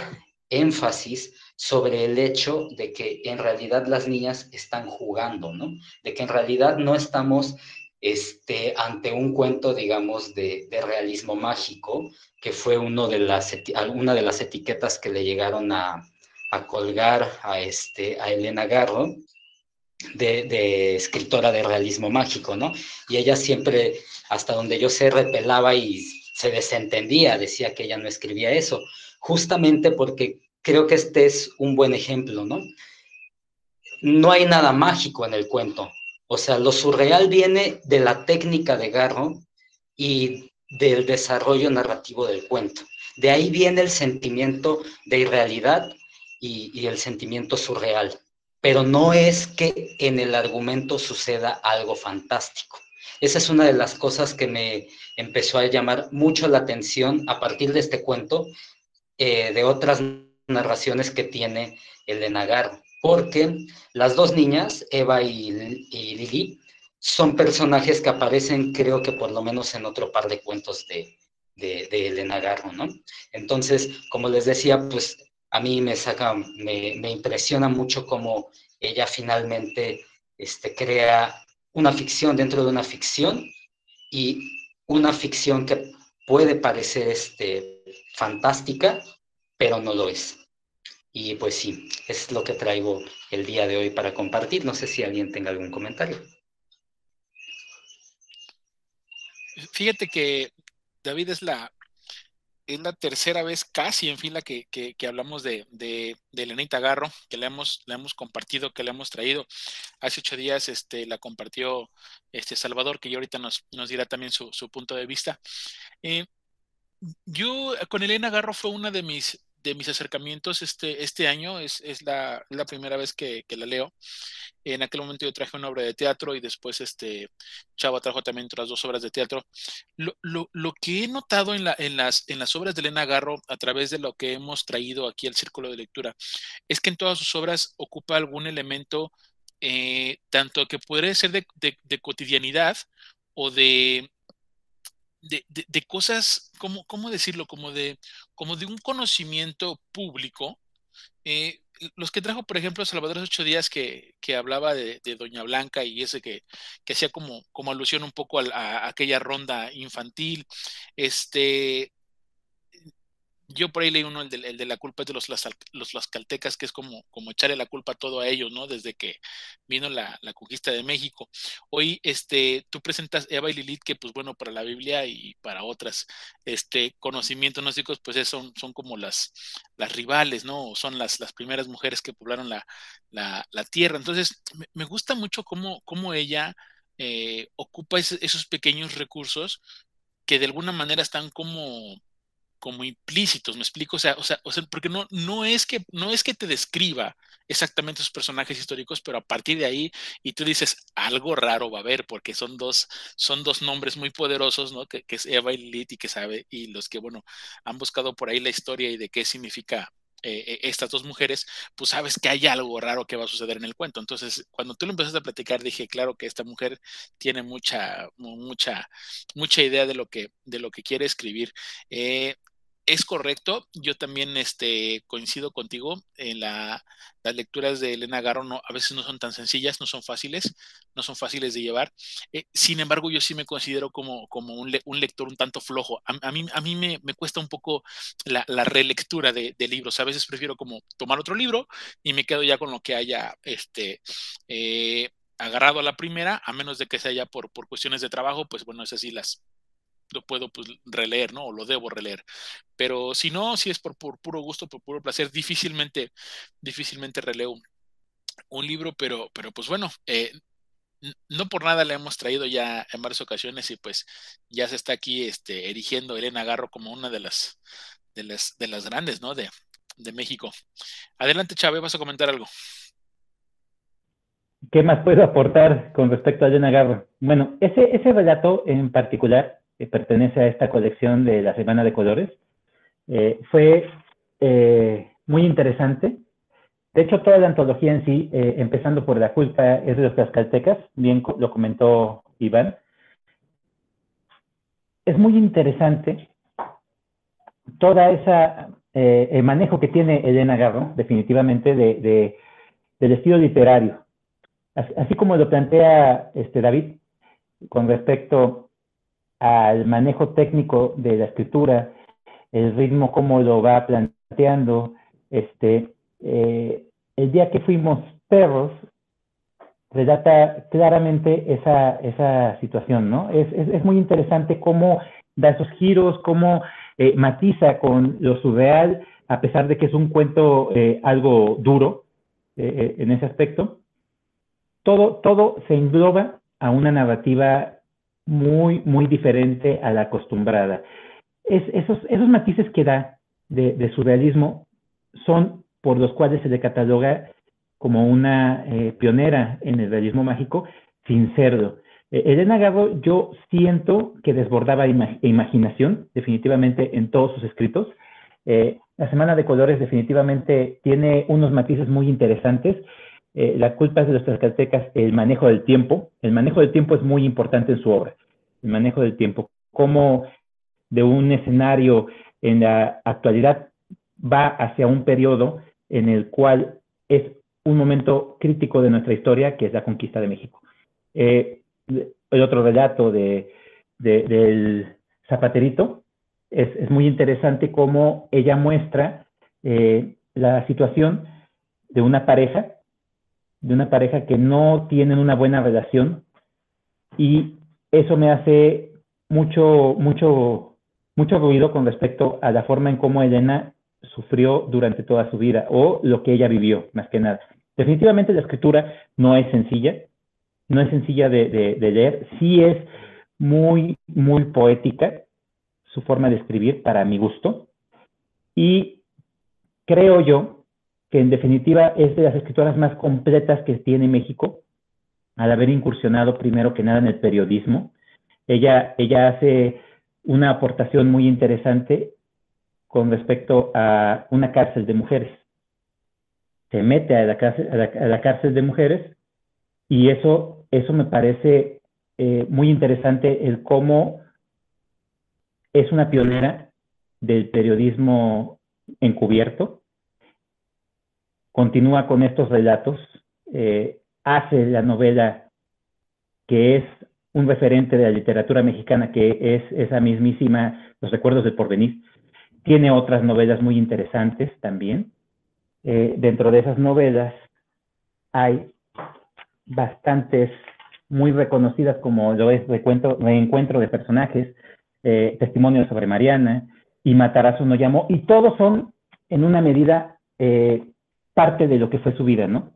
énfasis sobre el hecho de que en realidad las niñas están jugando, ¿no? De que en realidad no estamos este, ante un cuento, digamos, de, realismo mágico, que fue de las, una de las etiquetas que le llegaron a, a colgar a, este, a Elena Garro, de, escritora de realismo mágico, ¿no? Y ella siempre, hasta donde yo sé, repelaba y se desentendía, decía que ella no escribía eso, justamente porque creo que este es un buen ejemplo, ¿no? No hay nada mágico en el cuento, o sea, lo surreal viene de la técnica de Garro y del desarrollo narrativo del cuento. De ahí viene el sentimiento de irrealidad y, el sentimiento surreal, pero no es que en el argumento suceda algo fantástico. Esa es una de las cosas que me empezó a llamar mucho la atención a partir de este cuento, eh, de otras narraciones que tiene el de Nagar, porque las dos niñas, Eva y, Lili, son personajes que aparecen creo que por lo menos en otro par de cuentos de, de, de Elena Garro, ¿no? Entonces, como les decía, pues a mí me saca, me, me impresiona mucho cómo ella finalmente este, crea una ficción dentro de una ficción y una ficción que puede parecer este, fantástica, pero no lo es. Y pues sí, es lo que traigo el día de hoy para compartir. No sé si alguien tenga algún comentario. Fíjate que David es la, es la tercera vez casi en fila que, que, hablamos de, de, de Garro, que le hemos, le hemos compartido, que le hemos traído. Hace ocho días este, la compartió este Salvador, que yo ahorita nos, nos dirá también su, su punto de vista. Eh, yo con Elena Garro fue una de mis, mis acercamientos este, este año, es, es la, la, primera vez que, la leo. En aquel momento yo traje una obra de teatro y después este Chava trajo también otras dos obras de teatro. Lo, lo, lo que he notado en, la, en, las, en las obras de Elena Garro, a través de lo que hemos traído aquí al Círculo de Lectura, es que en todas sus obras ocupa algún elemento, eh, tanto que puede ser de, de cotidianidad o de, de, de, cosas, ¿cómo, ¿cómo, decirlo? Como de, como de un conocimiento público. Eh, los que trajo, por ejemplo, Salvador ocho días que, que hablaba de, Doña Blanca y ese que, que hacía como, como alusión un poco a, aquella ronda infantil, este, yo por ahí leí uno, el de, el de la culpa de los, los, los que es como, como echarle la culpa todo a ellos, ¿no? Desde que vino la, la, conquista de México. Hoy, este, tú presentas Eva y Lilith, que pues bueno, para la Biblia y para otras, este, conocimientos gnósticos, pues son, son como las, las rivales, ¿no? Son las, las primeras mujeres que poblaron la, la, tierra. Entonces, me, gusta mucho cómo, cómo ella eh, ocupa esos pequeños recursos que de alguna manera están como como implícitos, ¿me explico? O sea, o sea, o sea porque no, no, es que, no es que te describa exactamente sus personajes históricos, pero a partir de ahí, y tú dices, algo raro va a haber, porque son dos, son dos nombres muy poderosos, ¿no? Que, que es Eva y Lilith y que sabe, y los que, bueno, han buscado por ahí la historia y de qué significa eh, estas dos mujeres, pues sabes que hay algo raro que va a suceder en el cuento. Entonces, cuando tú lo empezaste a platicar, dije, claro que esta mujer tiene mucha, mucha, mucha idea de lo que, de lo que quiere escribir. Eh, es correcto, yo también este, coincido contigo en la, las lecturas de Elena Garro, no, a veces no son tan sencillas, no son fáciles, no son fáciles de llevar. Eh, sin embargo, yo sí me considero como, como un, le, un lector un tanto flojo. A, mí, a mí me, me, cuesta un poco la, relectura de, libros. A veces prefiero como tomar otro libro y me quedo ya con lo que haya este, eh, agarrado a la primera, a menos de que sea ya por, por cuestiones de trabajo, pues bueno, esas sí las, lo puedo pues, releer, ¿no? O lo debo releer. Pero si no, si es por, por puro gusto, por puro placer, difícilmente, difícilmente releo un, libro, pero, pero pues bueno, eh, no por nada le hemos traído ya en varias ocasiones y pues ya se está aquí este, erigiendo Elena Garro como una de las, de las, de las grandes, ¿no? De, de México. Adelante, Chávez, vas a comentar algo. ¿Qué más puedo aportar con respecto a Elena Garro? Bueno, ese, ese relato en particular que pertenece a esta colección de la Semana de Colores. Eh, fue eh, muy interesante. De hecho, toda la antología en sí, eh, empezando por La culpa es de los tlaxcaltecas, bien lo comentó Iván. Es muy interesante toda esa el manejo que tiene Elena Garro, definitivamente, de, de, del estilo literario. Así, así, como lo plantea este David con respecto al manejo técnico de la escritura, el ritmo, cómo lo va planteando. Este, eh, el día que fuimos perros, relata claramente esa, esa situación, ¿no? Es, es, es, muy interesante cómo da esos giros, cómo eh, matiza con lo surreal, a pesar de que es un cuento eh, algo duro eh, en ese aspecto. Todo, todo se engloba a una narrativa muy, muy diferente a la acostumbrada. Es, esos, esos matices que da de, de surrealismo son por los cuales se le cataloga como una eh, pionera en el realismo mágico, sin serlo. Eh, Elena Garro, yo siento que desbordaba imaginación, definitivamente, en todos sus escritos. Eh, la Semana de Colores definitivamente tiene unos matices muy interesantes. La culpa es de los tlaxcaltecas el manejo del tiempo. El manejo del tiempo es muy importante en su obra. El manejo del tiempo. Cómo de un escenario en la actualidad va hacia un periodo en el cual es un momento crítico de nuestra historia, que es la conquista de México. Eh, el otro relato de, del zapaterito es, muy interesante cómo ella muestra eh, la situación de una pareja, de una pareja que no tienen una buena relación y eso me hace mucho, mucho, mucho ruido con respecto a la forma en cómo Elena sufrió durante toda su vida o lo que ella vivió, más que nada. Definitivamente la escritura no es sencilla, no es sencilla de, leer, sí es muy, muy poética su forma de escribir para mi gusto y creo yo que en definitiva es de las escritoras más completas que tiene México al haber incursionado primero que nada en el periodismo. Ella, ella hace una aportación muy interesante con respecto a una cárcel de mujeres. Se mete a la cárcel, de mujeres y eso, eso me parece eh, muy interesante el cómo es una pionera del periodismo encubierto, continúa con estos relatos, eh, hace la novela que es un referente de la literatura mexicana, que es esa mismísima Los recuerdos del porvenir, tiene otras novelas muy interesantes también. Eh, dentro de esas novelas hay bastantes muy reconocidas como lo es Reencuentro de Personajes, eh, Testimonio sobre Mariana y Matarazzo no llamó, y todos son en una medida eh, parte de lo que fue su vida, ¿no?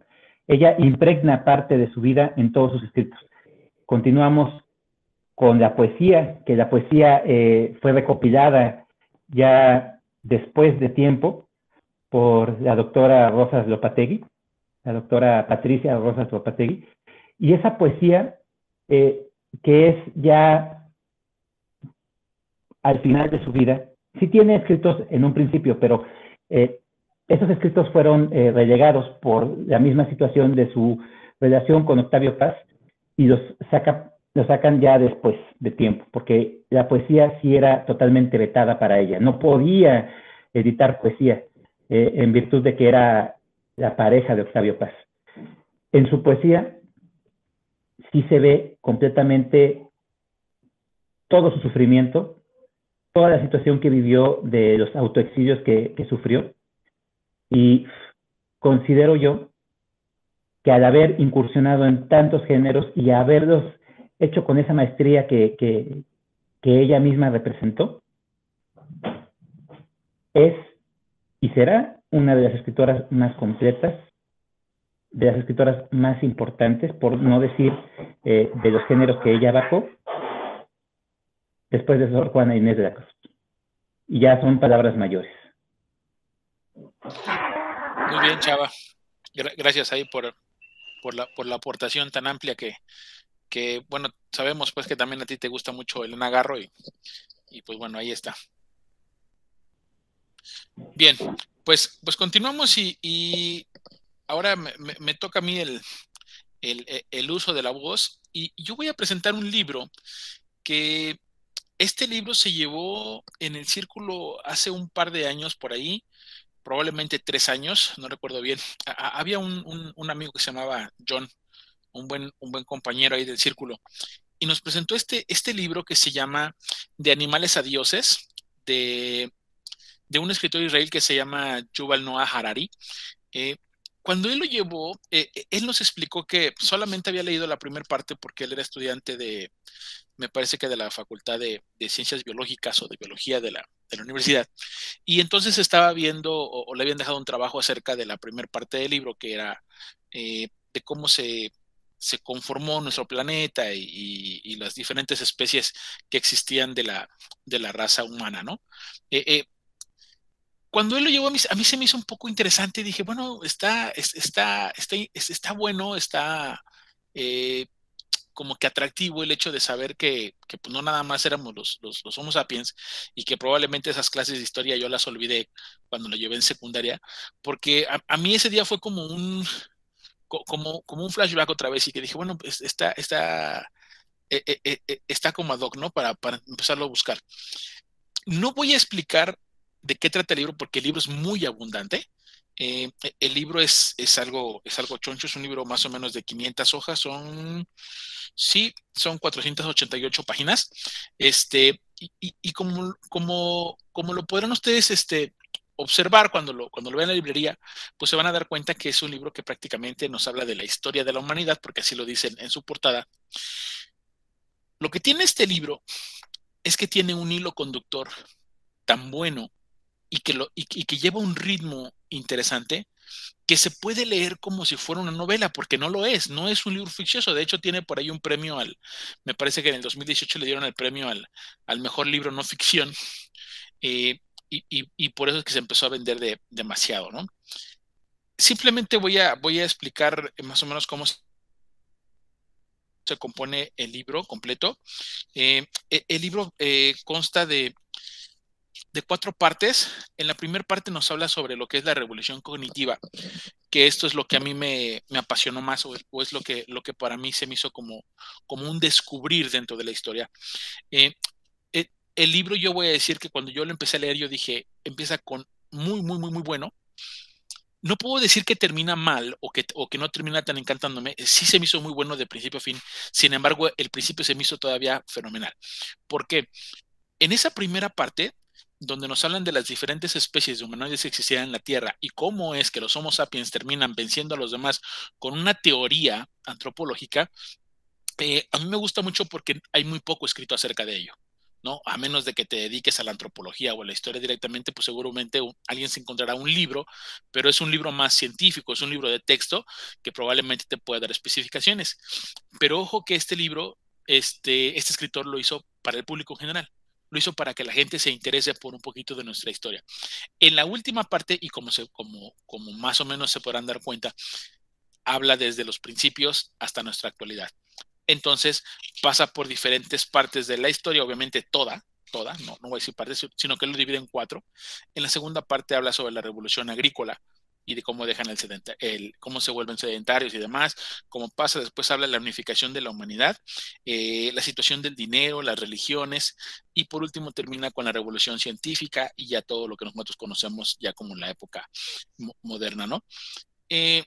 Ella impregna parte de su vida en todos sus escritos. Continuamos con la poesía, que la poesía fue recopilada ya después de tiempo por la doctora Rosas Lopategui, la doctora Patricia Rosas Lopategui, y esa poesía eh, que es ya al final de su vida, sí tiene escritos en un principio, pero eh, esos escritos fueron eh, relegados por la misma situación de su relación con Octavio Paz y los saca lo sacan ya después de tiempo, porque la poesía sí era totalmente vetada para ella. No podía editar poesía eh, en virtud de que era la pareja de Octavio Paz. En su poesía sí se ve completamente todo su sufrimiento, toda la situación que vivió de los autoexilios que sufrió. Y considero yo que al haber incursionado en tantos géneros y haberlos hecho con esa maestría que, que, ella misma representó, es y será una de las escritoras más completas, de las escritoras más importantes, por no decir eh, de los géneros que ella bajó, después de Sor Juana Inés de la Cruz. Y ya son palabras mayores. Muy bien, Chava. Gracias ahí por, por, la, por la aportación tan amplia que, que bueno, sabemos pues que también a ti te gusta mucho el Nagarro y, y pues bueno, ahí está. Bien, pues, pues continuamos y, ahora me, toca a mí el, el, uso de la voz y yo voy a presentar un libro que este libro se llevó en el círculo hace un par de años por ahí, probablemente tres años, no recuerdo bien. había un, un, amigo que se llamaba John un buen, un buen compañero ahí del círculo, y nos presentó este, este libro que se llama De animales a dioses, de, de un escritor israel que se llama Yuval Noah Harari. Eh, cuando él lo llevó, eh, él nos explicó que solamente había leído la primera parte porque él era estudiante de, me parece que de la Facultad de, Ciencias Biológicas o de Biología de la, de la universidad. Y entonces estaba viendo o, le habían dejado un trabajo acerca de la primera parte del libro, que era eh, de cómo se se conformó nuestro planeta y, las diferentes especies que existían de la, de la raza humana, ¿no? Eh, eh, cuando él lo llevó a mí, a mí se me hizo un poco interesante, dije, bueno, está, está, está, está bueno, está como que atractivo el hecho de saber que, pues, no nada más éramos los, los, Homo sapiens y que probablemente esas clases de historia yo las olvidé cuando lo llevé en secundaria, porque a, mí ese día fue como un, como, como un flashback otra vez y que dije, bueno, pues está, está, eh, eh, está como ad hoc, ¿no? Para, para empezarlo a buscar. No voy a explicar de qué trata el libro porque el libro es muy abundante. Eh, el libro es, es, algo, es algo choncho, es un libro más o menos de 500 hojas, son, sí, son 488 páginas. Este, y, y, como, como, como lo podrán ustedes este, observar cuando lo, cuando lo vean en la librería, pues se van a dar cuenta que es un libro que prácticamente nos habla de la historia de la humanidad, porque así lo dicen en su portada. Lo que tiene este libro es que tiene un hilo conductor tan bueno y que, lo, y, que lleva un ritmo interesante que se puede leer como si fuera una novela, porque no lo es, no es un libro ficcioso. De hecho, tiene por ahí un premio al, me parece que en el 2018 le dieron el premio al, al mejor libro no ficción, (laughs) eh, y, por eso es que se empezó a vender de, demasiado, ¿no? Simplemente voy a, voy a explicar más o menos cómo se compone el libro completo. Eh, e, el libro eh, consta de de cuatro partes. En la primera parte nos habla sobre lo que es la revolución cognitiva, que esto es lo que a mí me, apasionó más o, es lo que, lo que para mí se me hizo como, como un descubrir dentro de la historia. Eh, eh, el libro yo voy a decir que cuando yo lo empecé a leer yo dije, empieza con muy, muy, muy, muy bueno. No puedo decir que termina mal o que, o que no termina tan encantándome. Sí se me hizo muy bueno de principio a fin. Sin embargo, el principio se me hizo todavía fenomenal. porque En esa primera parte donde nos hablan de las diferentes especies de humanoides que existían en la Tierra y cómo es que los Homo sapiens terminan venciendo a los demás con una teoría antropológica, eh, a mí me gusta mucho porque hay muy poco escrito acerca de ello. ¿no? A menos de que te dediques a la antropología o a la historia directamente, pues seguramente alguien se encontrará un libro, pero es un libro más científico, es un libro de texto que probablemente te pueda dar especificaciones. Pero ojo que este libro, este, este escritor lo hizo para el público en general lo hizo para que la gente se interese por un poquito de nuestra historia. En la última parte, y como, se, como, como más o menos se podrán dar cuenta, habla desde los principios hasta nuestra actualidad. Entonces pasa por diferentes partes de la historia, obviamente toda, toda, no, no voy a decir partes, sino que lo divide en cuatro. En la segunda parte habla sobre la revolución agrícola, y de cómo dejan el, el, cómo se vuelven sedentarios y demás, cómo pasa, después habla de la unificación de la humanidad, eh, la situación del dinero, las religiones, y por último termina con la revolución científica y ya todo lo que nosotros conocemos ya como la época moderna, ¿no? Eh,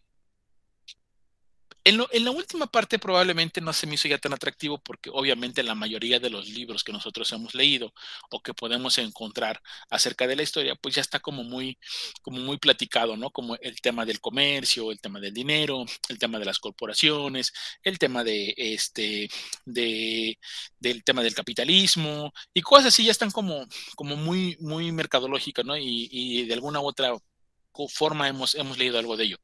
en, la última parte probablemente no se me hizo ya tan atractivo porque obviamente la mayoría de los libros que nosotros hemos leído o que podemos encontrar acerca de la historia, pues ya está como muy, como muy platicado, ¿no? Como el tema del comercio, el tema del dinero, el tema de las corporaciones, el tema de este, de, del tema del capitalismo y cosas así ya están como, como muy, muy mercadológicas, ¿no? Y, y de alguna u otra forma hemos, hemos leído algo de ello.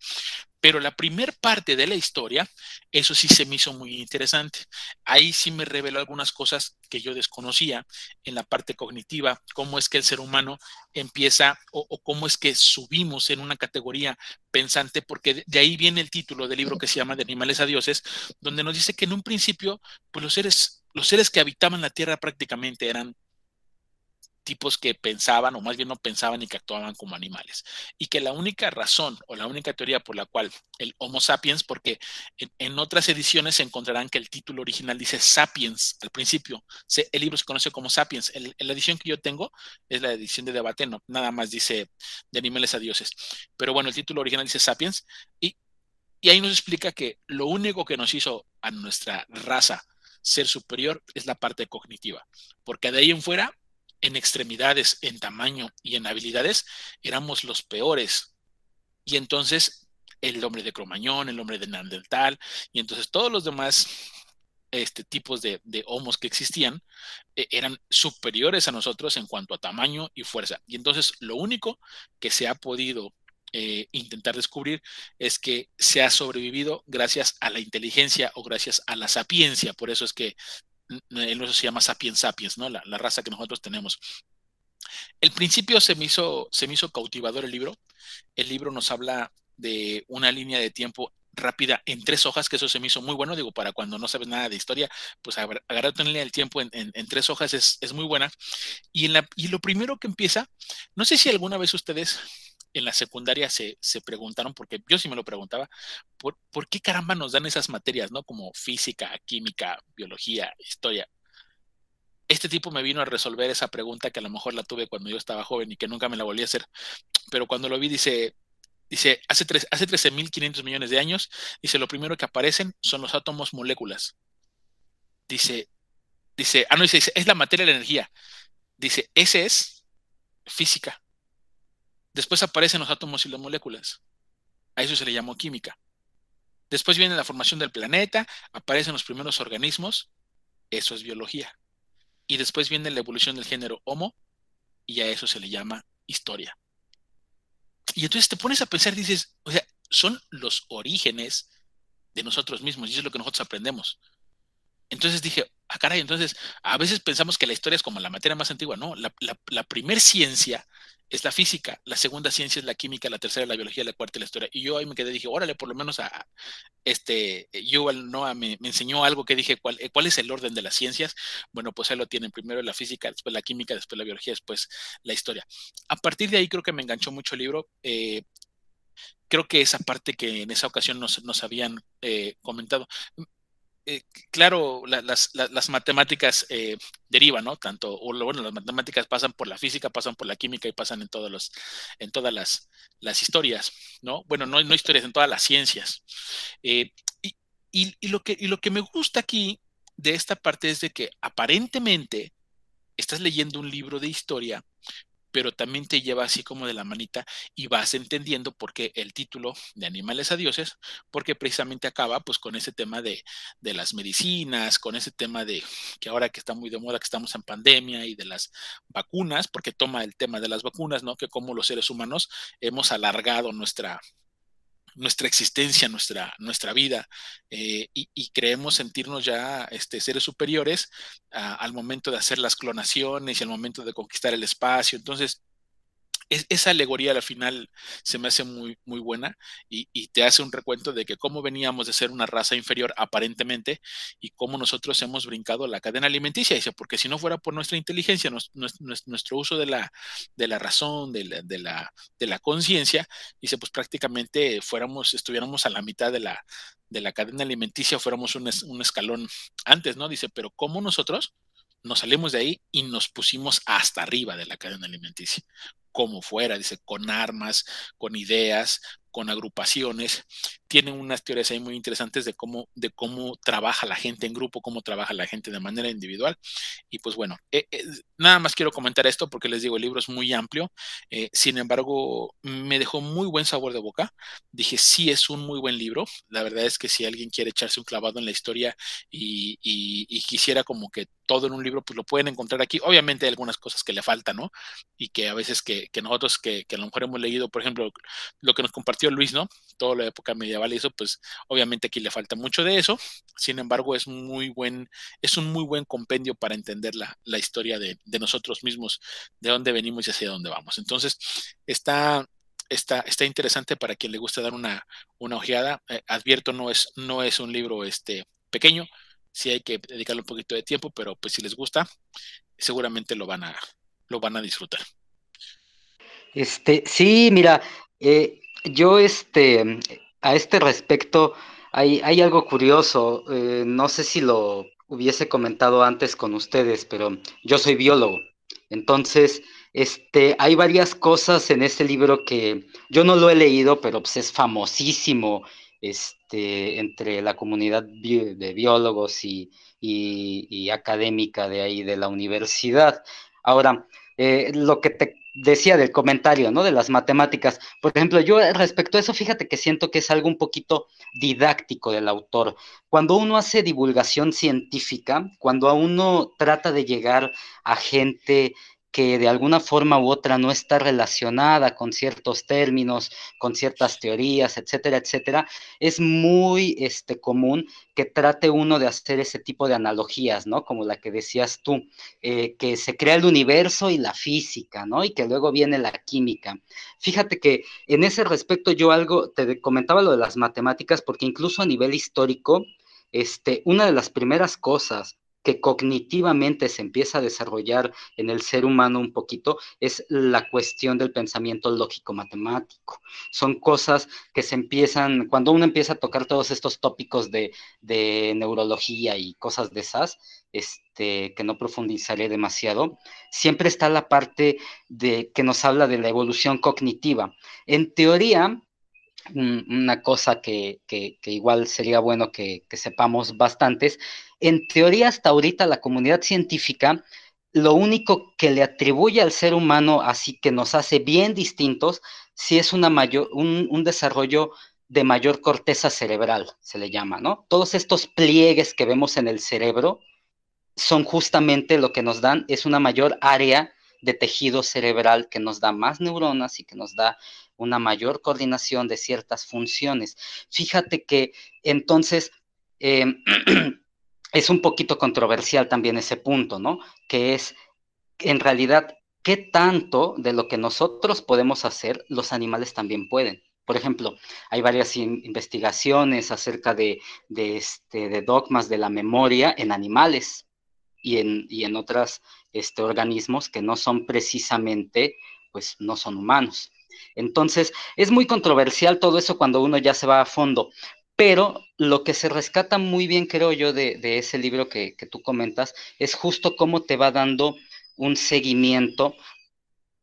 Pero la primer parte de la historia, eso sí se me hizo muy interesante. Ahí sí me reveló algunas cosas que yo desconocía en la parte cognitiva, cómo es que el ser humano empieza o, cómo es que subimos en una categoría pensante, porque de, ahí viene el título del libro que se llama De animales a dioses, donde nos dice que en un principio, pues los seres, los seres que habitaban la tierra prácticamente eran tipos que pensaban, o más bien no pensaban y que actuaban como animales. Y que la única razón o la única teoría por la cual el Homo sapiens, porque en, otras ediciones se encontrarán que el título original dice sapiens al principio, el libro se conoce como sapiens. la edición que yo tengo es la edición de debate, no, nada más dice de animales a dioses. Pero bueno, el título original dice sapiens y, y ahí nos explica que lo único que nos hizo a nuestra raza ser superior es la parte cognitiva, porque de ahí en fuera en extremidades, en tamaño y en habilidades, éramos los peores. Y entonces el hombre de Cromañón, el hombre de Neandertal, y entonces todos los demás este, tipos de, homos que existían eh, eran superiores a nosotros en cuanto a tamaño y fuerza. Y entonces lo único que se ha podido eh, intentar descubrir es que se ha sobrevivido gracias a la inteligencia o gracias a la sapiencia. Por eso es que en eso se llama sapiens sapiens, ¿no? La, la, raza que nosotros tenemos. El principio se me, hizo, se hizo cautivador el libro. El libro nos habla de una línea de tiempo rápida en tres hojas, que eso se me hizo muy bueno, digo, para cuando no sabes nada de historia, pues agarrar una línea del tiempo en, en, tres hojas es, es, muy buena. Y, en la, y lo primero que empieza, no sé si alguna vez ustedes en la secundaria se, se preguntaron, porque yo sí me lo preguntaba, ¿por, ¿por qué caramba nos dan esas materias, ¿no? Como física, química, biología, historia. Este tipo me vino a resolver esa pregunta que a lo mejor la tuve cuando yo estaba joven y que nunca me la volví a hacer, pero cuando lo vi dice, dice, hace, tres, hace 13.500 millones de años, dice, lo primero que aparecen son los átomos moléculas. Dice, dice, ah, no, dice, es la materia de la energía. Dice, ese es física. Después aparecen los átomos y las moléculas. A eso se le llamó química. Después viene la formación del planeta, aparecen los primeros organismos, eso es biología. Y después viene la evolución del género Homo, y a eso se le llama historia. Y entonces te pones a pensar, dices, o sea, son los orígenes de nosotros mismos, y es lo que nosotros aprendemos. Entonces dije, ah, caray, entonces a veces pensamos que la historia es como la materia más antigua, no, la, la, la primer ciencia es la física, la segunda ciencia es la química, la tercera la biología, la cuarta la historia. Y yo ahí me quedé, dije, órale, por lo menos a, este, Yuval Noah me, me, enseñó algo que dije, ¿cuál, ¿cuál es el orden de las ciencias? Bueno, pues ahí lo tienen, primero la física, después la química, después la biología, después la historia. A partir de ahí creo que me enganchó mucho el libro. Eh, creo que esa parte que en esa ocasión nos, habían eh, comentado, eh, claro, la, las, la, las, matemáticas eh, derivan, ¿no? Tanto, o bueno, las matemáticas pasan por la física, pasan por la química y pasan en, todos los, en todas las, las historias, ¿no? Bueno, no, no historias, en todas las ciencias. Eh, y, y, lo que, y lo que me gusta aquí de esta parte es de que aparentemente estás leyendo un libro de historia, pero también te lleva así como de la manita y vas entendiendo por qué el título de Animales a Dioses, porque precisamente acaba pues con ese tema de, de, las medicinas, con ese tema de que ahora que está muy de moda, que estamos en pandemia y de las vacunas, porque toma el tema de las vacunas, ¿no? Que como los seres humanos hemos alargado nuestra, nuestra existencia, nuestra, nuestra vida, eh, y, creemos sentirnos ya este, seres superiores a, al momento de hacer las clonaciones y al momento de conquistar el espacio. Entonces, es, esa alegoría al final se me hace muy, muy buena y, te hace un recuento de que cómo veníamos de ser una raza inferior aparentemente y cómo nosotros hemos brincado la cadena alimenticia. Dice, porque si no fuera por nuestra inteligencia, nuestro, uso de la, de la razón, de la, de la, conciencia, dice, pues prácticamente fuéramos, estuviéramos a la mitad de la, de la cadena alimenticia, fuéramos un escalón antes, ¿no? Dice, pero cómo nosotros nos salimos de ahí y nos pusimos hasta arriba de la cadena alimenticia como fuera, dice, con armas, con ideas, con agrupaciones. Tienen unas teorías ahí muy interesantes de cómo, de cómo trabaja la gente en grupo, cómo trabaja la gente de manera individual. Y pues bueno, eh, eh, nada más quiero comentar esto porque les digo, el libro es muy amplio. Eh, sin embargo, me dejó muy buen sabor de boca. Dije, sí, es un muy buen libro. La verdad es que si alguien quiere echarse un clavado en la historia y, quisiera como que todo en un libro, pues lo pueden encontrar aquí. Obviamente hay algunas cosas que le faltan, ¿no? Y que a veces que, que nosotros que, que a lo mejor hemos leído, por ejemplo, lo que nos compartió Luis, ¿no? Toda la época medieval y eso, pues obviamente aquí le falta mucho de eso. Sin embargo, es muy buen, es un muy buen compendio para entender la, la historia de, nosotros mismos, de dónde venimos y hacia dónde vamos. Entonces, está, está, está interesante para quien le gusta dar una, una ojeada. Eh, advierto, no es, no es un libro este, pequeño, sí hay que dedicarle un poquito de tiempo, pero pues si les gusta, seguramente lo van a, lo van a disfrutar. Este, sí, mira, eh, yo, este, a este respecto, hay, algo curioso. Eh, no sé si lo hubiese comentado antes con ustedes, pero yo soy biólogo. Entonces, este, hay varias cosas en este libro que yo no lo he leído, pero pues es famosísimo este, entre la comunidad de biólogos y, y, y, académica de ahí de la universidad. Ahora, eh, lo que te decía del comentario, ¿no? De las matemáticas. Por ejemplo, yo respecto a eso, fíjate que siento que es algo un poquito didáctico del autor. Cuando uno hace divulgación científica, cuando a uno trata de llegar a gente que de alguna forma u otra no está relacionada con ciertos términos, con ciertas teorías, etcétera, etcétera, es muy este, común que trate uno de hacer ese tipo de analogías, ¿no? Como la que decías tú, eh, que se crea el universo y la física, ¿no? Y que luego viene la química. Fíjate que en ese respecto yo algo, te comentaba lo de las matemáticas, porque incluso a nivel histórico, este, una de las primeras cosas que cognitivamente se empieza a desarrollar en el ser humano un poquito es la cuestión del pensamiento lógico-matemático. Son cosas que se empiezan, cuando uno empieza a tocar todos estos tópicos de, neurología y cosas de esas, este, que no profundizaré demasiado, siempre está la parte de, que nos habla de la evolución cognitiva. En teoría, una cosa que, igual sería bueno que, que sepamos bastantes en teoría, hasta ahorita la comunidad científica lo único que le atribuye al ser humano, así que nos hace bien distintos, si es un, desarrollo de mayor corteza cerebral, se le llama, ¿no? Todos estos pliegues que vemos en el cerebro son justamente lo que nos dan, es una mayor área de tejido cerebral que nos da más neuronas y que nos da una mayor coordinación de ciertas funciones. Fíjate que entonces eh, (clears throat) es un poquito controversial también ese punto, ¿no? Que es, en realidad, ¿qué tanto de lo que nosotros podemos hacer los animales también pueden? Por ejemplo, hay varias investigaciones acerca de, este, de dogmas de la memoria en animales y en, y en otros este, organismos que no son precisamente, pues no son humanos. Entonces, es muy controversial todo eso cuando uno ya se va a fondo, pero lo que se rescata muy bien, creo yo, de, ese libro que, tú comentas, es justo cómo te va dando un seguimiento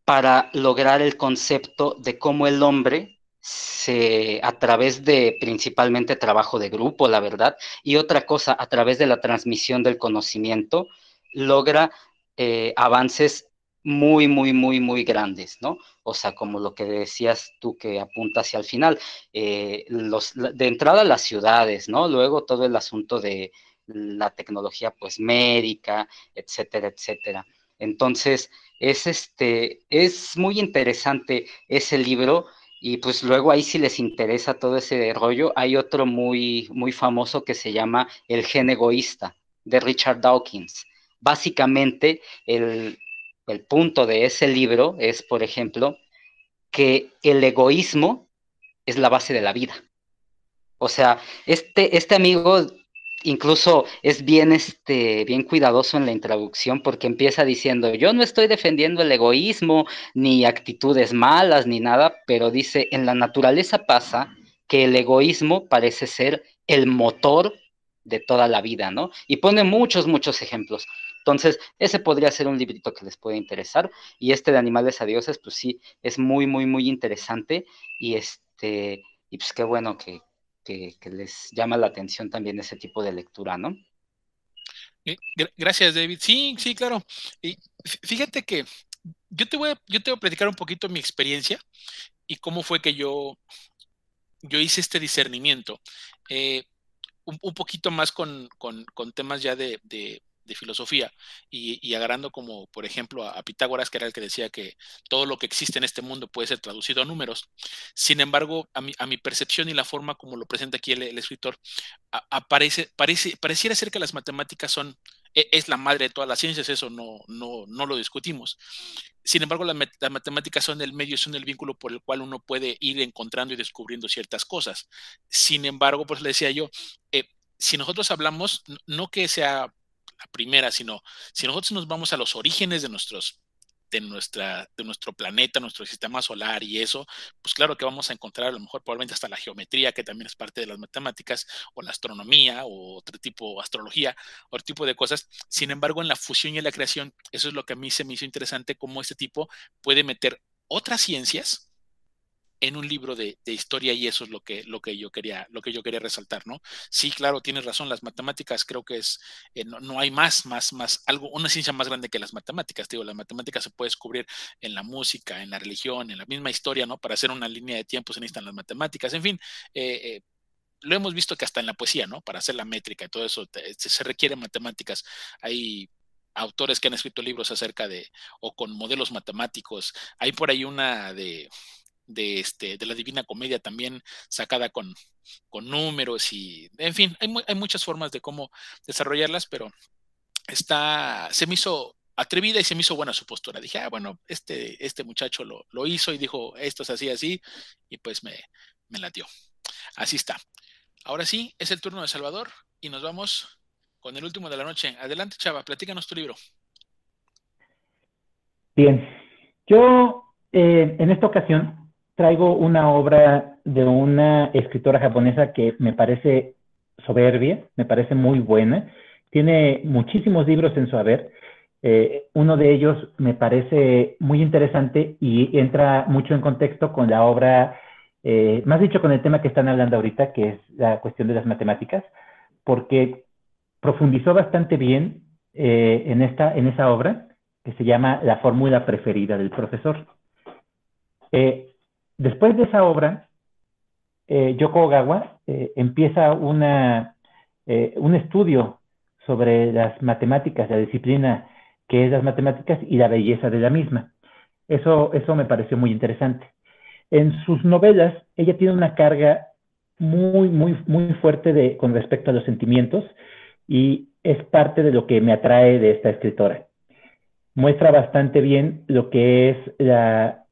para lograr el concepto de cómo el hombre se, a través de principalmente trabajo de grupo, la verdad, y otra cosa, a través de la transmisión del conocimiento, logra eh, avances muy, muy, muy, muy grandes, ¿no? O sea, como lo que decías tú que apunta hacia el final, eh, de entrada las ciudades, ¿no? Luego todo el asunto de la tecnología, pues, médica, etcétera, etcétera. Entonces, es, este, es muy interesante ese libro y pues luego ahí si les interesa todo ese rollo, hay otro muy, muy famoso que se llama El gen egoísta, de Richard Dawkins. Básicamente, el, el punto de ese libro es, por ejemplo, que el egoísmo es la base de la vida. O sea, este, este amigo incluso es bien, este, bien cuidadoso en la introducción porque empieza diciendo, yo no estoy defendiendo el egoísmo, ni actitudes malas, ni nada, pero dice, en la naturaleza pasa que el egoísmo parece ser el motor de toda la vida, ¿no? Y pone muchos, muchos ejemplos. Entonces, ese podría ser un librito que les puede interesar. Y este de Animales a Dioses, pues sí, es muy, muy, muy interesante. Y este, y pues qué bueno que, les llama la atención también ese tipo de lectura, ¿no? Eh, gracias, David. Sí, sí, claro. Y fíjate que yo te voy a, yo te voy a platicar un poquito mi experiencia y cómo fue que yo, yo hice este discernimiento. Eh, un, poquito más con, temas ya de filosofía y, agarrando como, por ejemplo, a, Pitágoras, que era el que decía que todo lo que existe en este mundo puede ser traducido a números. Sin embargo, a mi, a mi percepción y la forma como lo presenta aquí el, escritor, aparece, parece, pareciera ser que las matemáticas son, e, es la madre de todas las ciencias, eso no, no, no lo discutimos. Sin embargo, las matemáticas son el medio, son el vínculo por el cual uno puede ir encontrando y descubriendo ciertas cosas. Sin embargo, pues le decía yo, eh, si nosotros hablamos, no que sea la primera, sino si nosotros nos vamos a los orígenes de nuestros de, nuestra, de nuestro planeta, nuestro sistema solar y eso, pues claro que vamos a encontrar a lo mejor probablemente hasta la geometría, que también es parte de las matemáticas, o la astronomía, o otro tipo, astrología, otro tipo de cosas. Sin embargo, en la fusión y en la creación, eso es lo que a mí se me hizo interesante, cómo este tipo puede meter otras ciencias en un libro de, historia y eso es lo que, lo que yo quería, lo que yo quería resaltar, ¿no? Sí, claro, tienes razón, las matemáticas creo que es, eh, no, hay más, más, más, algo, una ciencia más grande que las matemáticas, digo, las matemáticas se puede descubrir en la música, en la religión, en la misma historia, ¿no? Para hacer una línea de tiempo se necesitan las matemáticas, en fin, eh, eh, lo hemos visto que hasta en la poesía, ¿no? Para hacer la métrica y todo eso se requieren matemáticas. Hay autores que han escrito libros acerca de, o con modelos matemáticos. Hay por ahí una de, de, este, de la Divina Comedia también sacada con, números y, en fin, hay, hay muchas formas de cómo desarrollarlas, pero está, se me hizo atrevida y se me hizo buena su postura. Dije, ah, bueno, este, este muchacho lo, hizo y dijo, esto es así, así, y pues me, me latió. Así está. Ahora sí, es el turno de Salvador y nos vamos con el último de la noche. Adelante, Chava, platícanos tu libro. Bien, yo eh, en esta ocasión traigo una obra de una escritora japonesa que me parece soberbia, me parece muy buena. Tiene muchísimos libros en su haber. Eh, uno de ellos me parece muy interesante y entra mucho en contexto con la obra, eh, más dicho con el tema que están hablando ahorita, que es la cuestión de las matemáticas, porque profundizó bastante bien eh, en, esta, en esa obra que se llama La fórmula preferida del profesor. Después de esa obra, Yoko Ogawa empieza una, un estudio sobre las matemáticas, la disciplina que es las matemáticas y la belleza de la misma. Eso, eso me pareció muy interesante. En sus novelas, ella tiene una carga muy, muy, muy fuerte de, con respecto a los sentimientos y es parte de lo que me atrae de esta escritora. Muestra bastante bien lo que es la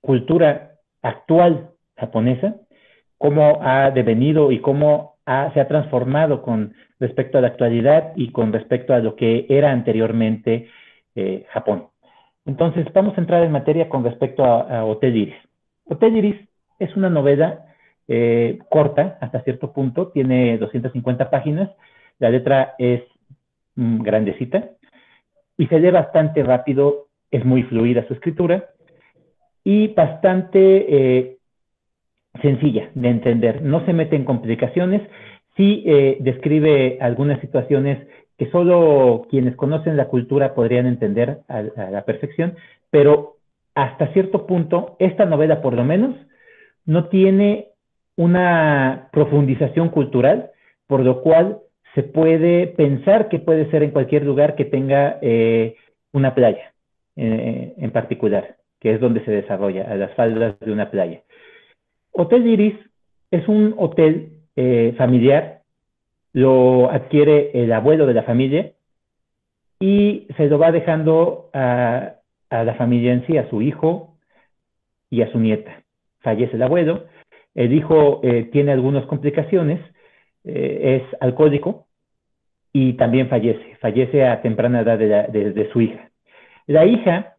cultura actual japonesa, cómo ha devenido y cómo se ha transformado con respecto a la actualidad y con respecto a lo que era anteriormente eh, Japón. Entonces, vamos a entrar en materia con respecto a, Hotel Iris. Hotel Iris es una novela eh, corta hasta cierto punto, tiene 250 páginas, la letra es mm, grandecita y se lee bastante rápido, es muy fluida su escritura y bastante eh, sencilla de entender, no se mete en complicaciones. Sí eh, describe algunas situaciones que solo quienes conocen la cultura podrían entender a, la perfección, pero hasta cierto punto, esta novela por lo menos no tiene una profundización cultural, por lo cual se puede pensar que puede ser en cualquier lugar que tenga eh, una playa eh, en particular, que es donde se desarrolla, a las faldas de una playa. Hotel Iris es un hotel eh, familiar, lo adquiere el abuelo de la familia y se lo va dejando a, la familia en sí, a su hijo y a su nieta. Fallece el abuelo, el hijo eh, tiene algunas complicaciones, eh, es alcohólico y también fallece, fallece a temprana edad de, su hija. La hija,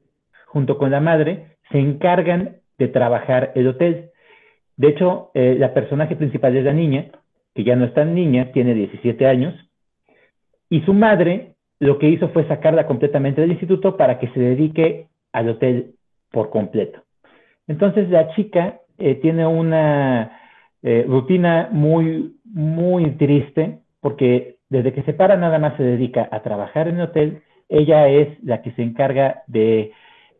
junto con la madre, se encargan de trabajar el hotel. De hecho, eh, la personaje principal es la niña, que ya no es tan niña, tiene 17 años, y su madre lo que hizo fue sacarla completamente del instituto para que se dedique al hotel por completo. Entonces la chica eh, tiene una eh, rutina muy, muy triste porque desde que se para nada más se dedica a trabajar en el hotel, ella es la que se encarga de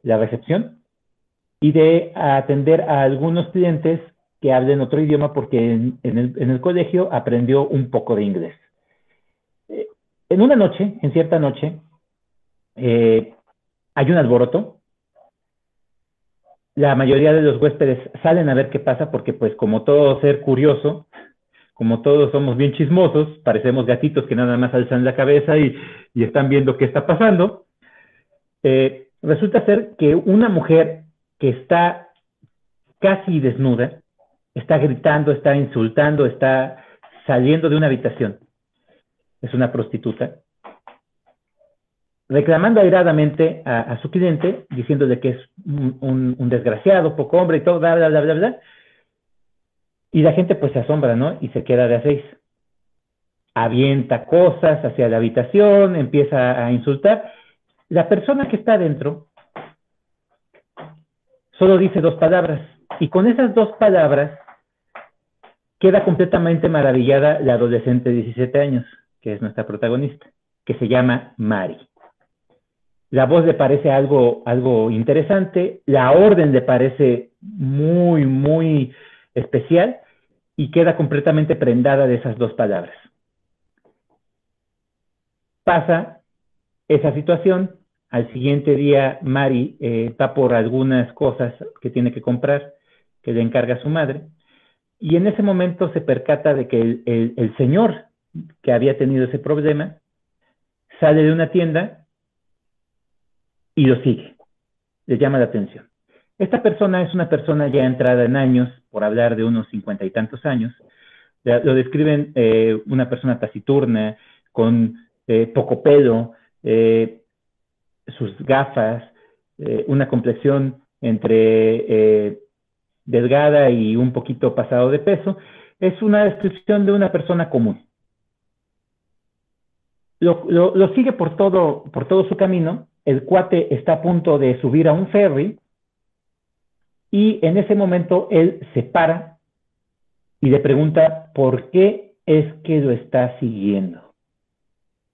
la recepción y de atender a algunos clientes que hablen otro idioma porque en, el, colegio aprendió un poco de inglés. Eh, en una noche, en cierta noche, eh, hay un alboroto. La mayoría de los huéspedes salen a ver qué pasa porque pues como todo ser curioso, como todos somos bien chismosos, parecemos gatitos que nada más alzan la cabeza y, están viendo qué está pasando. Eh, resulta ser que una mujer que está casi desnuda, está gritando, está insultando, está saliendo de una habitación. Es una prostituta. Reclamando airadamente a, su cliente, diciéndole que es un, desgraciado, poco hombre y todo, bla, bla, bla, bla, bla. Y la gente pues se asombra, ¿no? Y se queda de a seis. Avienta cosas hacia la habitación, empieza a insultar. La persona que está adentro solo dice dos palabras. Y con esas dos palabras queda completamente maravillada la adolescente de 17 años, que es nuestra protagonista, que se llama Mari. La voz le parece algo, algo interesante, la orden le parece muy, muy especial y queda completamente prendada de esas dos palabras. Pasa esa situación. Al siguiente día, Mari eh, por algunas cosas que tiene que comprar, que le encarga a su madre. Y en ese momento se percata de que el, el señor que había tenido ese problema sale de una tienda y lo sigue. Le llama la atención. Esta persona es una persona ya entrada en años, por hablar de unos cincuenta y tantos años. Lo describen eh, una persona taciturna, con eh, poco pelo, eh, sus gafas, una complexión entre delgada y un poquito pasado de peso. Es una descripción de una persona común. Lo, lo, sigue por todo, por todo su camino. El cuate está a punto de subir a un ferry y en ese momento él se para y le pregunta por qué es que lo está siguiendo.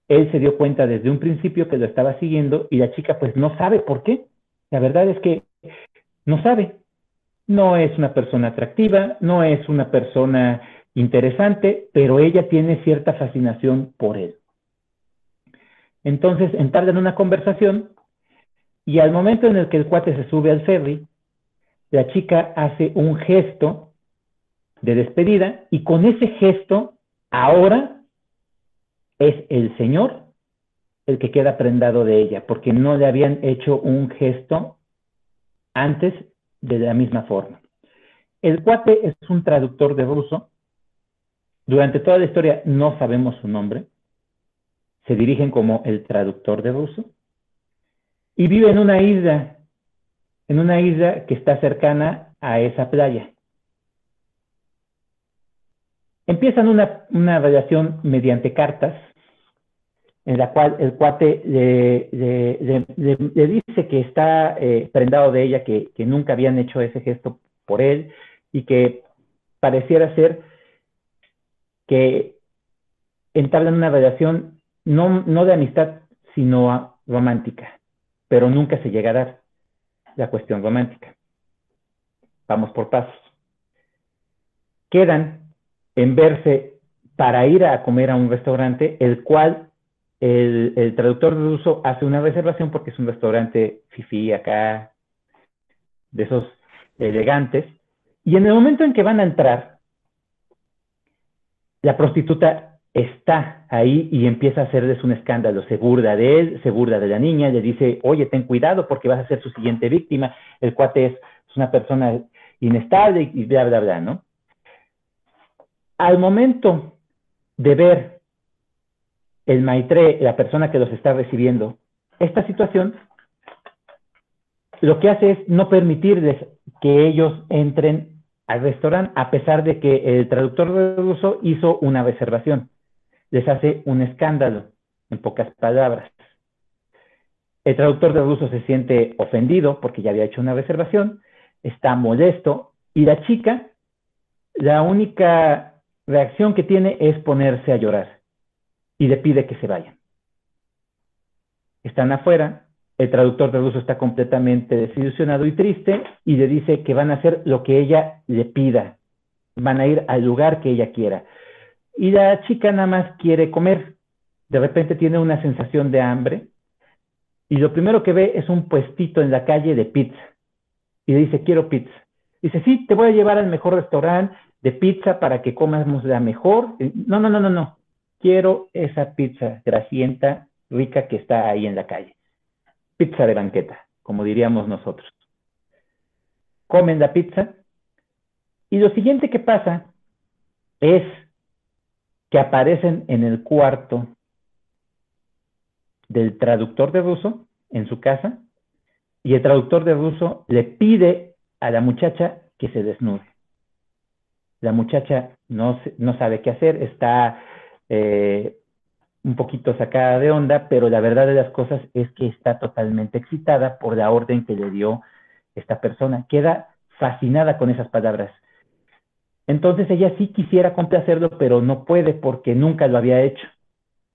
Él se dio cuenta desde un principio que lo estaba siguiendo y la chica pues no sabe por qué. La verdad es que no sabe. No es una persona atractiva, no es una persona interesante, pero ella tiene cierta fascinación por él. Entonces entablan una conversación y al momento en el que el cuate se sube al ferry, la chica hace un gesto de despedida y con ese gesto ahora es el Señor el que queda prendado de ella, porque no le habían hecho un gesto antes de la misma forma. El cuate es un traductor de ruso. Durante toda la historia no sabemos su nombre. Se dirigen como el traductor de ruso. Y vive en una isla en una isla que está cercana a esa playa. Empiezan una, relación mediante cartas, en la cual el cuate le, dice que está eh, prendado de ella, que, nunca habían hecho ese gesto por él y que pareciera ser que entablan una relación no, no de amistad, sino romántica, pero nunca se llega a dar la cuestión romántica. Vamos por pasos. Quedan en verse para ir a comer a un restaurante, el cual el, traductor ruso hace una reservación porque es un restaurante fifi acá, de esos elegantes, y en el momento en que van a entrar, la prostituta está ahí y empieza a hacerles un escándalo. Se burda de él, se burda de la niña, le dice, oye, ten cuidado porque vas a ser su siguiente víctima. El cuate es, una persona inestable y bla, bla, bla, ¿no? Al momento de ver el maitre, la persona que los está recibiendo, esta situación, lo que hace es no permitirles que ellos entren al restaurante, a pesar de que el traductor ruso hizo una reservación les hace un escándalo, en pocas palabras. El traductor de ruso se siente ofendido porque ya había hecho una reservación, está molesto y la chica, la única reacción que tiene es ponerse a llorar y le pide que se vayan. Están afuera, el traductor de ruso está completamente desilusionado y triste y le dice que van a hacer lo que ella le pida, van a ir al lugar que ella quiera. Y la chica nada más quiere comer. De repente tiene una sensación de hambre. Y lo primero que ve es un puestito en la calle de pizza. Y le dice, quiero pizza. Dice, sí, te voy a llevar al mejor restaurante de pizza para que comamos la mejor. No, no, no, no, no. Quiero esa pizza grasienta, rica que está ahí en la calle. Pizza de banqueta, como diríamos nosotros. Comen la pizza. Y lo siguiente que pasa es que aparecen en el cuarto del traductor de ruso en su casa y el traductor de ruso le pide a la muchacha que se desnude. La muchacha no, no sabe qué hacer, está eh, un poquito sacada de onda, pero la verdad de las cosas es que está totalmente excitada por la orden que le dio esta persona. Queda fascinada con esas palabras. Entonces ella sí quisiera complacerlo, pero no puede porque nunca lo había hecho.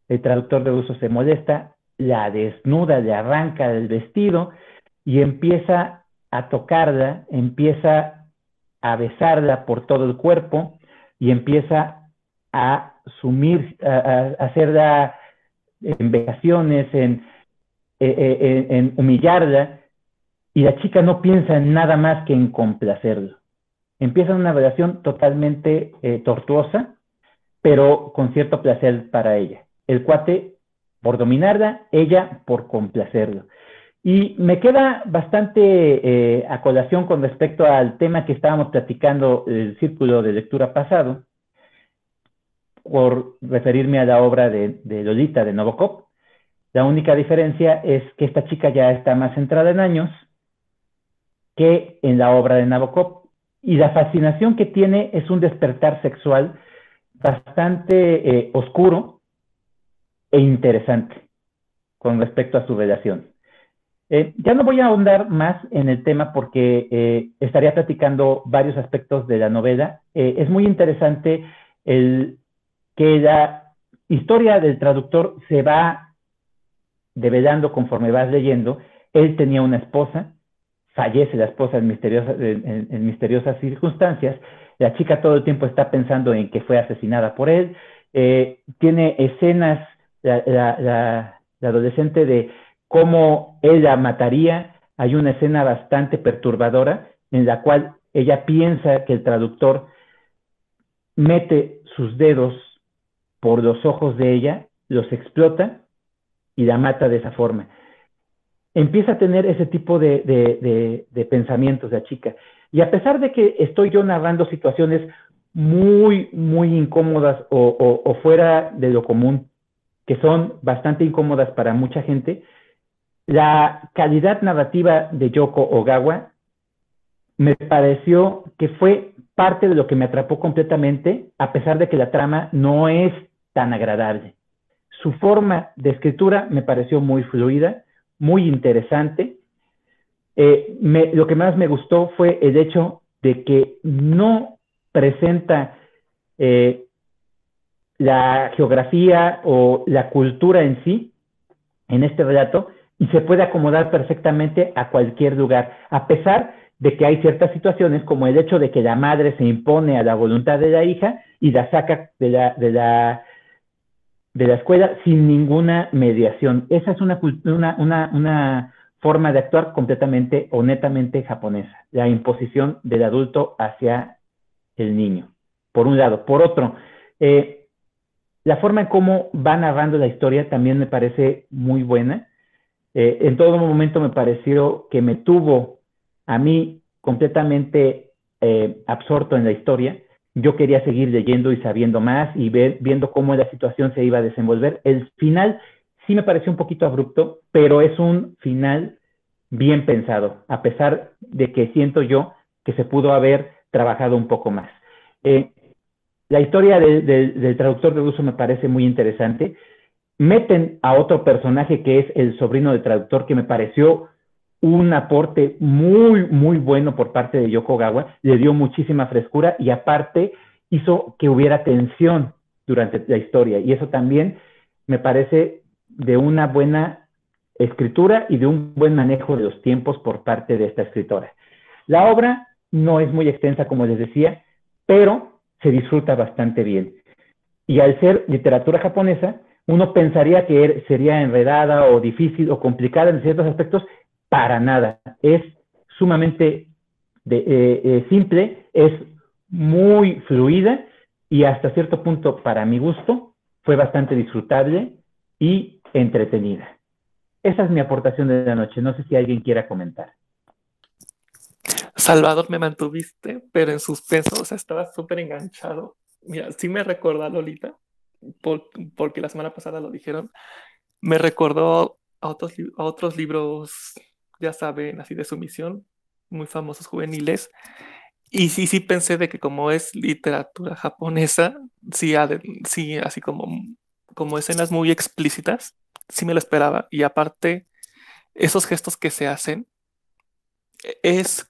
El traductor de uso se molesta, la desnuda, le arranca el vestido y empieza a tocarla, empieza a besarla por todo el cuerpo y empieza a sumir, a, hacerla en vejaciones, en en humillarla y la chica no piensa en nada más que en complacerlo. Empieza una relación totalmente tortuosa, pero con cierto placer para ella. El cuate por dominarla, ella por complacerlo. Y me queda bastante eh, a colación con respecto al tema que estábamos platicando el círculo de lectura pasado, por referirme a la obra de, Lolita de Novokop. La única diferencia es que esta chica ya está más centrada en años que en la obra de Nabokov. Y la fascinación que tiene es un despertar sexual bastante eh, oscuro e interesante con respecto a su relación. Eh, ya no voy a ahondar más en el tema porque eh, estaría platicando varios aspectos de la novela. Es muy interesante el que la historia del traductor se va develando conforme vas leyendo. Él tenía una esposa, fallece la esposa en, misteriosas circunstancias. La chica todo el tiempo está pensando en que fue asesinada por él. tiene escenas, la adolescente, de cómo ella mataría. Hay una escena bastante perturbadora en la cual ella piensa que el traductor mete sus dedos por los ojos de ella, los explota y la mata de esa forma. Empieza a tener ese tipo de, pensamientos la chica. Y a pesar de que estoy yo narrando situaciones muy, muy incómodas o fuera de lo común, que son bastante incómodas para mucha gente, la calidad narrativa de Yoko Ogawa me pareció que fue parte de lo que me atrapó completamente, a pesar de que la trama no es tan agradable. Su forma de escritura me pareció muy fluida, muy interesante. Eh, lo que más me gustó fue el hecho de que no presenta eh, la geografía o la cultura en sí en este relato, y se puede acomodar perfectamente a cualquier lugar, a pesar de que hay ciertas situaciones como el hecho de que la madre se impone a la voluntad de la hija y la saca de la, de la, de la escuela sin ninguna mediación. Esa es una, una, una forma de actuar completamente o netamente japonesa, la imposición del adulto hacia el niño, por un lado. Por otro, eh, la forma en cómo va narrando la historia también me parece muy buena. Eh, en todo momento me pareció que me tuvo a mí completamente eh, absorto en la historia. Yo quería seguir leyendo y sabiendo más y ver, viendo cómo la situación se iba a desenvolver. El final sí me pareció un poquito abrupto, pero es un final bien pensado, a pesar de que siento yo que se pudo haber trabajado un poco más. Eh, la historia del traductor de uso me parece muy interesante meten a otro personaje que es el sobrino del traductor, que me pareció un aporte muy, muy bueno por parte de Yoko Gawa, le dio muchísima frescura y aparte hizo que hubiera tensión durante la historia. Y eso también me parece de una buena escritura y de un buen manejo de los tiempos por parte de esta escritora. La obra no es muy extensa, como les decía, pero se disfruta bastante bien. Y al ser literatura japonesa, uno pensaría que er, sería enredada o difícil o complicada en ciertos aspectos, para nada. Es sumamente eh, eh, simple, es muy fluida y hasta cierto punto, para mi gusto, fue bastante disfrutable y entretenida. Esa es mi aportación de la noche. No sé si alguien quiera comentar. Salvador, me mantuviste, pero en suspenso, o sea, estaba súper enganchado. Mira, sí me recuerda Lolita, porque la semana pasada lo dijeron, me recordó a otros, a otros libros, ya saben, así de sumisión, muy famosos juveniles. Y sí, sí pensé de que como es literatura japonesa, sí, sí así como, como escenas muy explícitas, sí me lo esperaba. Y aparte, esos gestos que se hacen, es,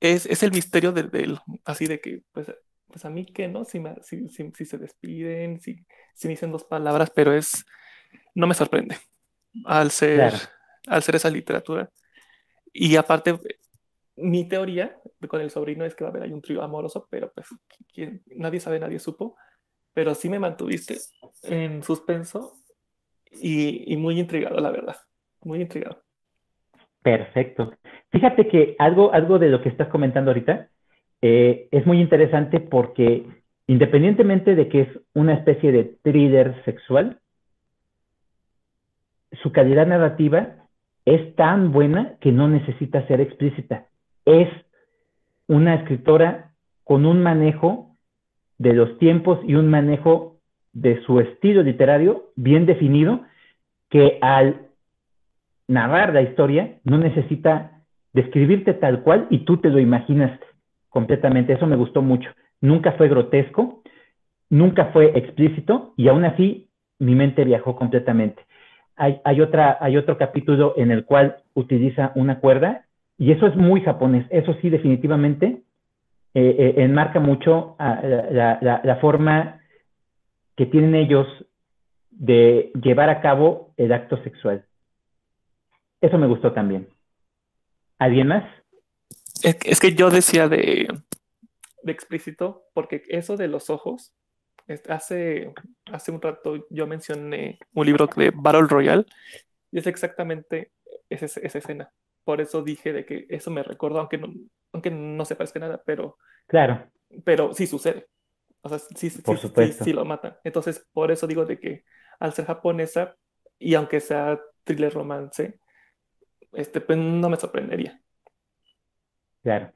es, es el misterio del, así de que, pues, pues a mí que no, si, si, se despiden, si, si me dicen dos palabras, pero es, no me sorprende al ser, al ser esa literatura. Y aparte, mi teoría con el sobrino es que va a haber ahí un trío amoroso, pero pues nadie sabe, nadie supo. Pero sí me mantuviste en suspenso y, y muy intrigado, la verdad. muy intrigado. Perfecto. Fíjate que algo, algo de lo que estás comentando ahorita eh, es muy interesante porque independientemente de que es una especie de thriller sexual, su calidad narrativa es tan buena que no necesita ser explícita. Es una escritora con un manejo de los tiempos y un manejo de su estilo literario bien definido que al narrar la historia no necesita describirte tal cual y tú te lo imaginas completamente. Eso me gustó mucho. Nunca fue grotesco, nunca fue explícito y aún así mi mente viajó completamente. Hay, otra, hay otro capítulo en el cual utiliza una cuerda y eso es muy japonés. Eso sí, definitivamente eh, eh, enmarca mucho la, la forma que tienen ellos de llevar a cabo el acto sexual. Eso me gustó también. ¿Alguien más? Es, que yo decía de, de, explícito, porque eso de los ojos, hace, hace un rato yo mencioné un libro de Battle Royale, y es exactamente esa, esa escena. Por eso dije de que eso me recordó, aunque no, aunque no se parezca nada, pero, claro. pero sí sucede. O sea, sí, por sí, sí, sí, lo matan. Entonces, por eso digo de que al ser japonesa, y aunque sea thriller romance, este, pues no me sorprendería. Claro.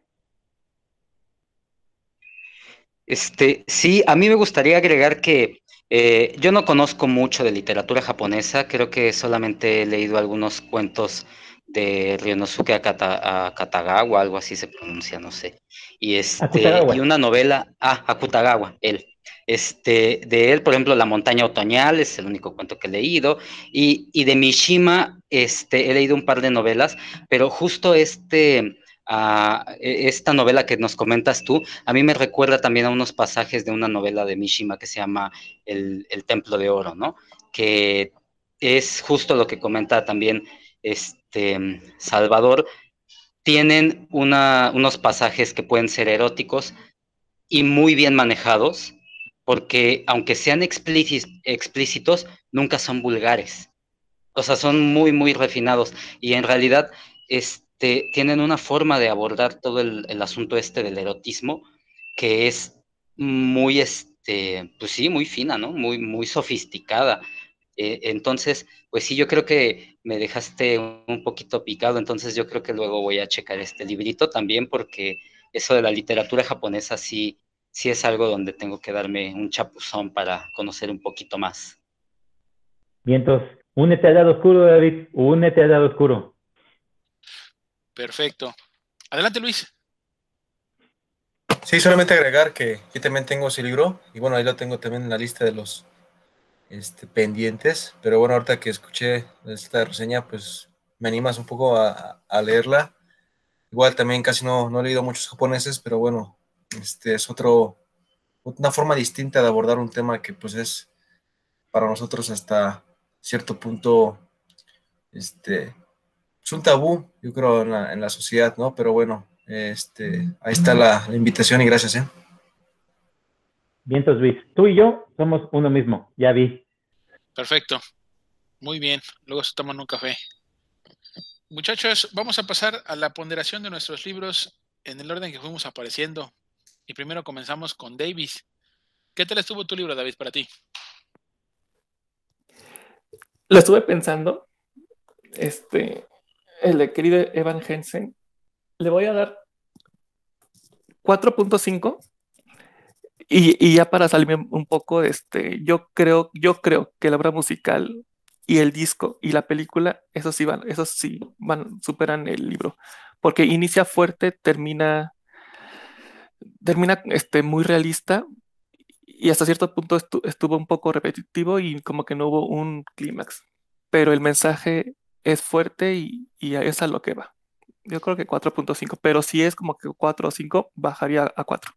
Este, sí, a mí me gustaría agregar que eh, yo no conozco mucho de literatura japonesa, creo que solamente he leído algunos cuentos de Ryonosuke Akatagawa, algo así se pronuncia, no sé. Y, este, y una novela, ah, Akutagawa, él. Este, de él, por ejemplo, La montaña otoñal es el único cuento que he leído. Y, y de Mishima, este, he leído un par de novelas, pero justo este, uh, esta novela que nos comentas tú, a mí me recuerda también a unos pasajes de una novela de Mishima que se llama El, el Templo de Oro, ¿no? Que es justo lo que comenta también este, Salvador, tienen unos pasajes que pueden ser eróticos y muy bien manejados, porque aunque sean explícitos, nunca son vulgares. O sea, son muy, muy refinados y en realidad este, tienen una forma de abordar todo el, asunto este del erotismo que es muy, este, pues sí, muy fina, ¿no? Muy, muy sofisticada. Eh, entonces, pues sí, yo creo que me dejaste un poquito picado, entonces yo creo que luego voy a checar este librito también porque eso de la literatura japonesa sí, sí es algo donde tengo que darme un chapuzón para conocer un poquito más. Vientos, únete al lado oscuro, David, únete al lado oscuro. Perfecto. Adelante, Luis. Sí, solamente agregar que yo también tengo ese libro y bueno, ahí lo tengo también en la lista de los este, pendientes, pero bueno, ahorita que escuché esta reseña, pues me animas un poco a, leerla. Igual también casi no, no, he leído muchos japoneses, pero bueno, este es otro, una forma distinta de abordar un tema que pues es para nosotros hasta cierto punto, este, es un tabú, yo creo, en la, en la sociedad, ¿no? Pero bueno, este, ahí está la, la invitación y gracias, ¿eh? Vientos, Luis. Tú y yo somos uno mismo, ya vi. Perfecto. Muy bien. Luego se toman un café. Muchachos, vamos a pasar a la ponderación de nuestros libros en el orden que fuimos apareciendo. Y primero comenzamos con Davis. ¿Qué tal estuvo tu libro, David, para ti? Lo estuve pensando. Este, el de querido Evan Hensen. Le voy a dar 4.5 y, ya para salirme un poco, este, yo creo, yo creo que la obra musical y el disco y la película, esos sí van, esos sí van, superan el libro. Porque inicia fuerte, termina, termina este, muy realista y hasta cierto punto estuvo un poco repetitivo y como que no hubo un clímax. Pero el mensaje es fuerte y, y es a lo que va. Yo creo que 4.5, pero si es como que 4 o 5, bajaría a 4.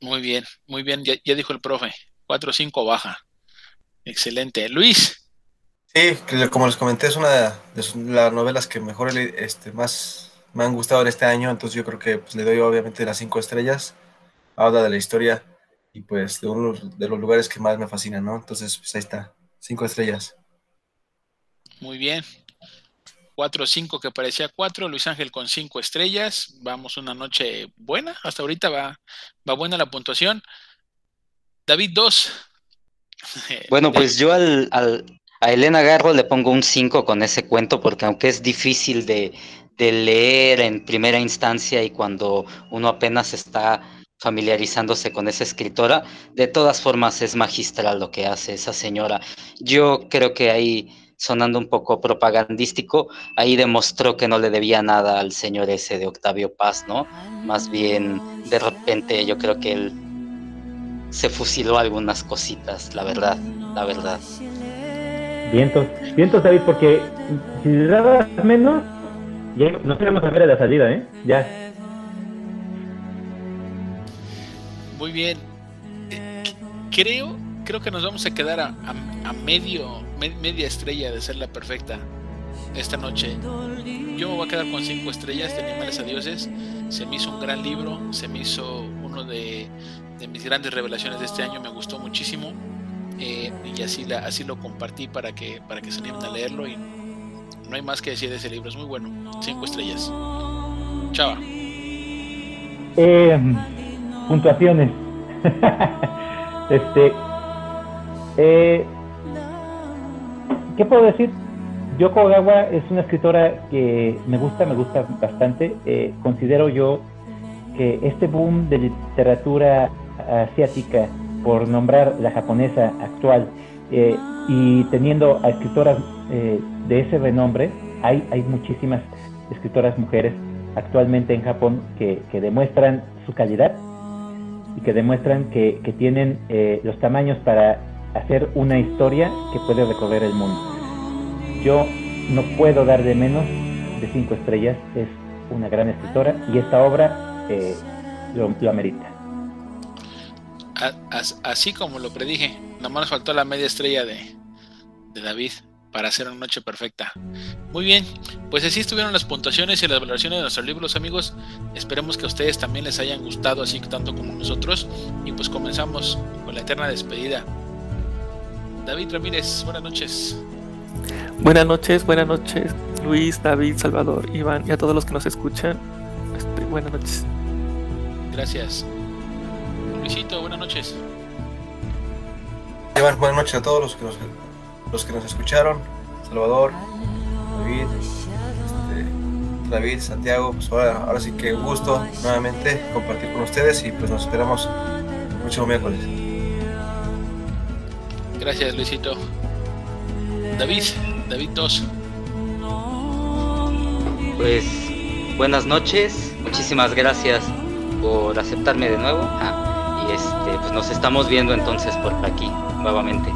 Muy bien, muy bien, ya, dijo el profe. 4 o 5 baja. Excelente. Luis. Sí, como les comenté, es una de las novelas que mejor este, más me han gustado en este año, entonces yo creo que pues, le doy obviamente las 5 estrellas. Habla de la historia y pues de uno de los lugares que más me fascinan, ¿no? Entonces, pues ahí está, 5 estrellas. Muy bien. 4 5 que parecía 4, Luis Ángel con 5 estrellas. Vamos una noche buena, hasta ahorita va, va buena la puntuación. David 2. (laughs) Bueno, pues yo al, al, a Elena Garro le pongo un 5 con ese cuento porque aunque es difícil de, de leer en primera instancia y cuando uno apenas está familiarizándose con esa escritora, de todas formas es magistral lo que hace esa señora. Yo creo que ahí sonando un poco propagandístico, ahí demostró que no le debía nada al señor ese de Octavio Paz, ¿no? Más bien, de repente yo creo que él se fusiló algunas cositas, la verdad, la verdad. Vientos, vientos David, porque si le dabas menos, ya nos íbamos a ver a la salida, ¿eh? Ya. Muy bien. Creo, creo que nos vamos a quedar a, a, a medio media estrella de ser la perfecta esta noche. Yo me voy a quedar con cinco estrellas de Animales a Dioses. Se me hizo un gran libro, se me hizo uno de, mis grandes revelaciones de este año, me gustó muchísimo. Eh, y así, la, así lo compartí para que, para que se animen a leerlo. Y no hay más que decir de ese libro, es muy bueno. Cinco estrellas. Chava. Eh, puntuaciones. (laughs) este. Eh, ¿Qué puedo decir? Yoko Ogawa es una escritora que me gusta, me gusta bastante. Eh, considero yo que este boom de literatura asiática, por nombrar la japonesa actual, eh, y teniendo a escritoras eh, de ese renombre, hay, hay muchísimas escritoras mujeres actualmente en Japón que, que demuestran su calidad y que demuestran que, que tienen eh, los tamaños para hacer una historia que puede recorrer el mundo. Yo no puedo dar de menos de cinco estrellas, es una gran escritora y esta obra eh, lo, amerita. Así como lo predije, nomás nos faltó la media estrella de, de David para hacer una noche perfecta. Muy bien, pues así estuvieron las puntuaciones y las valoraciones de nuestros libros, amigos. Esperemos que a ustedes también les hayan gustado así tanto como nosotros. Y pues comenzamos con la eterna despedida. David Ramírez, buenas noches. Buenas noches, buenas noches, Luis, David, Salvador, Iván y a todos los que nos escuchan. Este, buenas noches. Gracias. Luisito, buenas noches. Iván, buenas noches a todos los que nos, los que nos escucharon. Salvador, David, este, David, Santiago, pues ahora, ahora sí que un gusto nuevamente compartir con ustedes y pues nos esperamos el próximo miércoles. Gracias, Luisito. David, David 2. Pues buenas noches, muchísimas gracias por aceptarme de nuevo. Ah, y este, pues nos estamos viendo entonces por aquí nuevamente.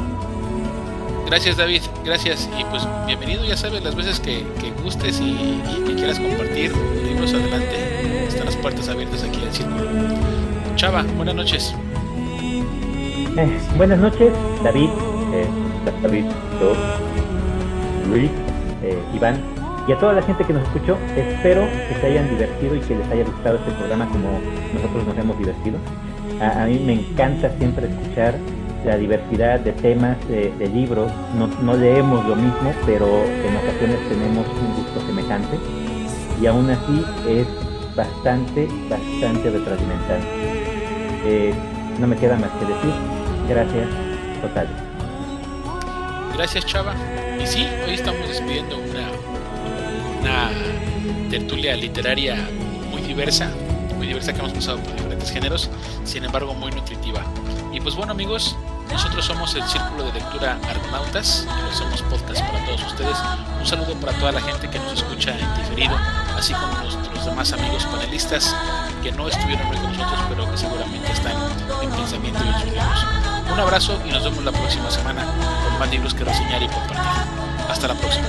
Gracias David, gracias y pues bienvenido, ya sabes, las veces que, que gustes y, y, que quieras compartir libros adelante, están las puertas abiertas aquí al círculo. Chava, buenas noches. Eh, buenas noches, David, eh, David, Luis, eh, Iván y a toda la gente que nos escuchó. Espero que se hayan divertido y que les haya gustado este programa como nosotros nos hemos divertido. A, a mí me encanta siempre escuchar la diversidad de temas, de, libros. No, no, leemos lo mismo, pero en ocasiones tenemos un gusto semejante y aún así es bastante, bastante retroalimentante. Eh, no me queda más que decir. Gracias, total. Gracias, Chava. Y sí, hoy estamos despidiendo una, una tertulia literaria muy diversa, muy diversa que hemos pasado por diferentes géneros, sin embargo muy nutritiva. Y pues bueno amigos, nosotros somos el Círculo de Lectura Argonautas y lo hacemos podcast para todos ustedes. Un saludo para toda la gente que nos escucha en diferido, así como nuestros demás amigos panelistas que no estuvieron hoy con nosotros, pero que seguramente están en pensamiento y en sus libros. Un abrazo y nos vemos la próxima semana con más libros que reseñar y compartir. Hasta la próxima.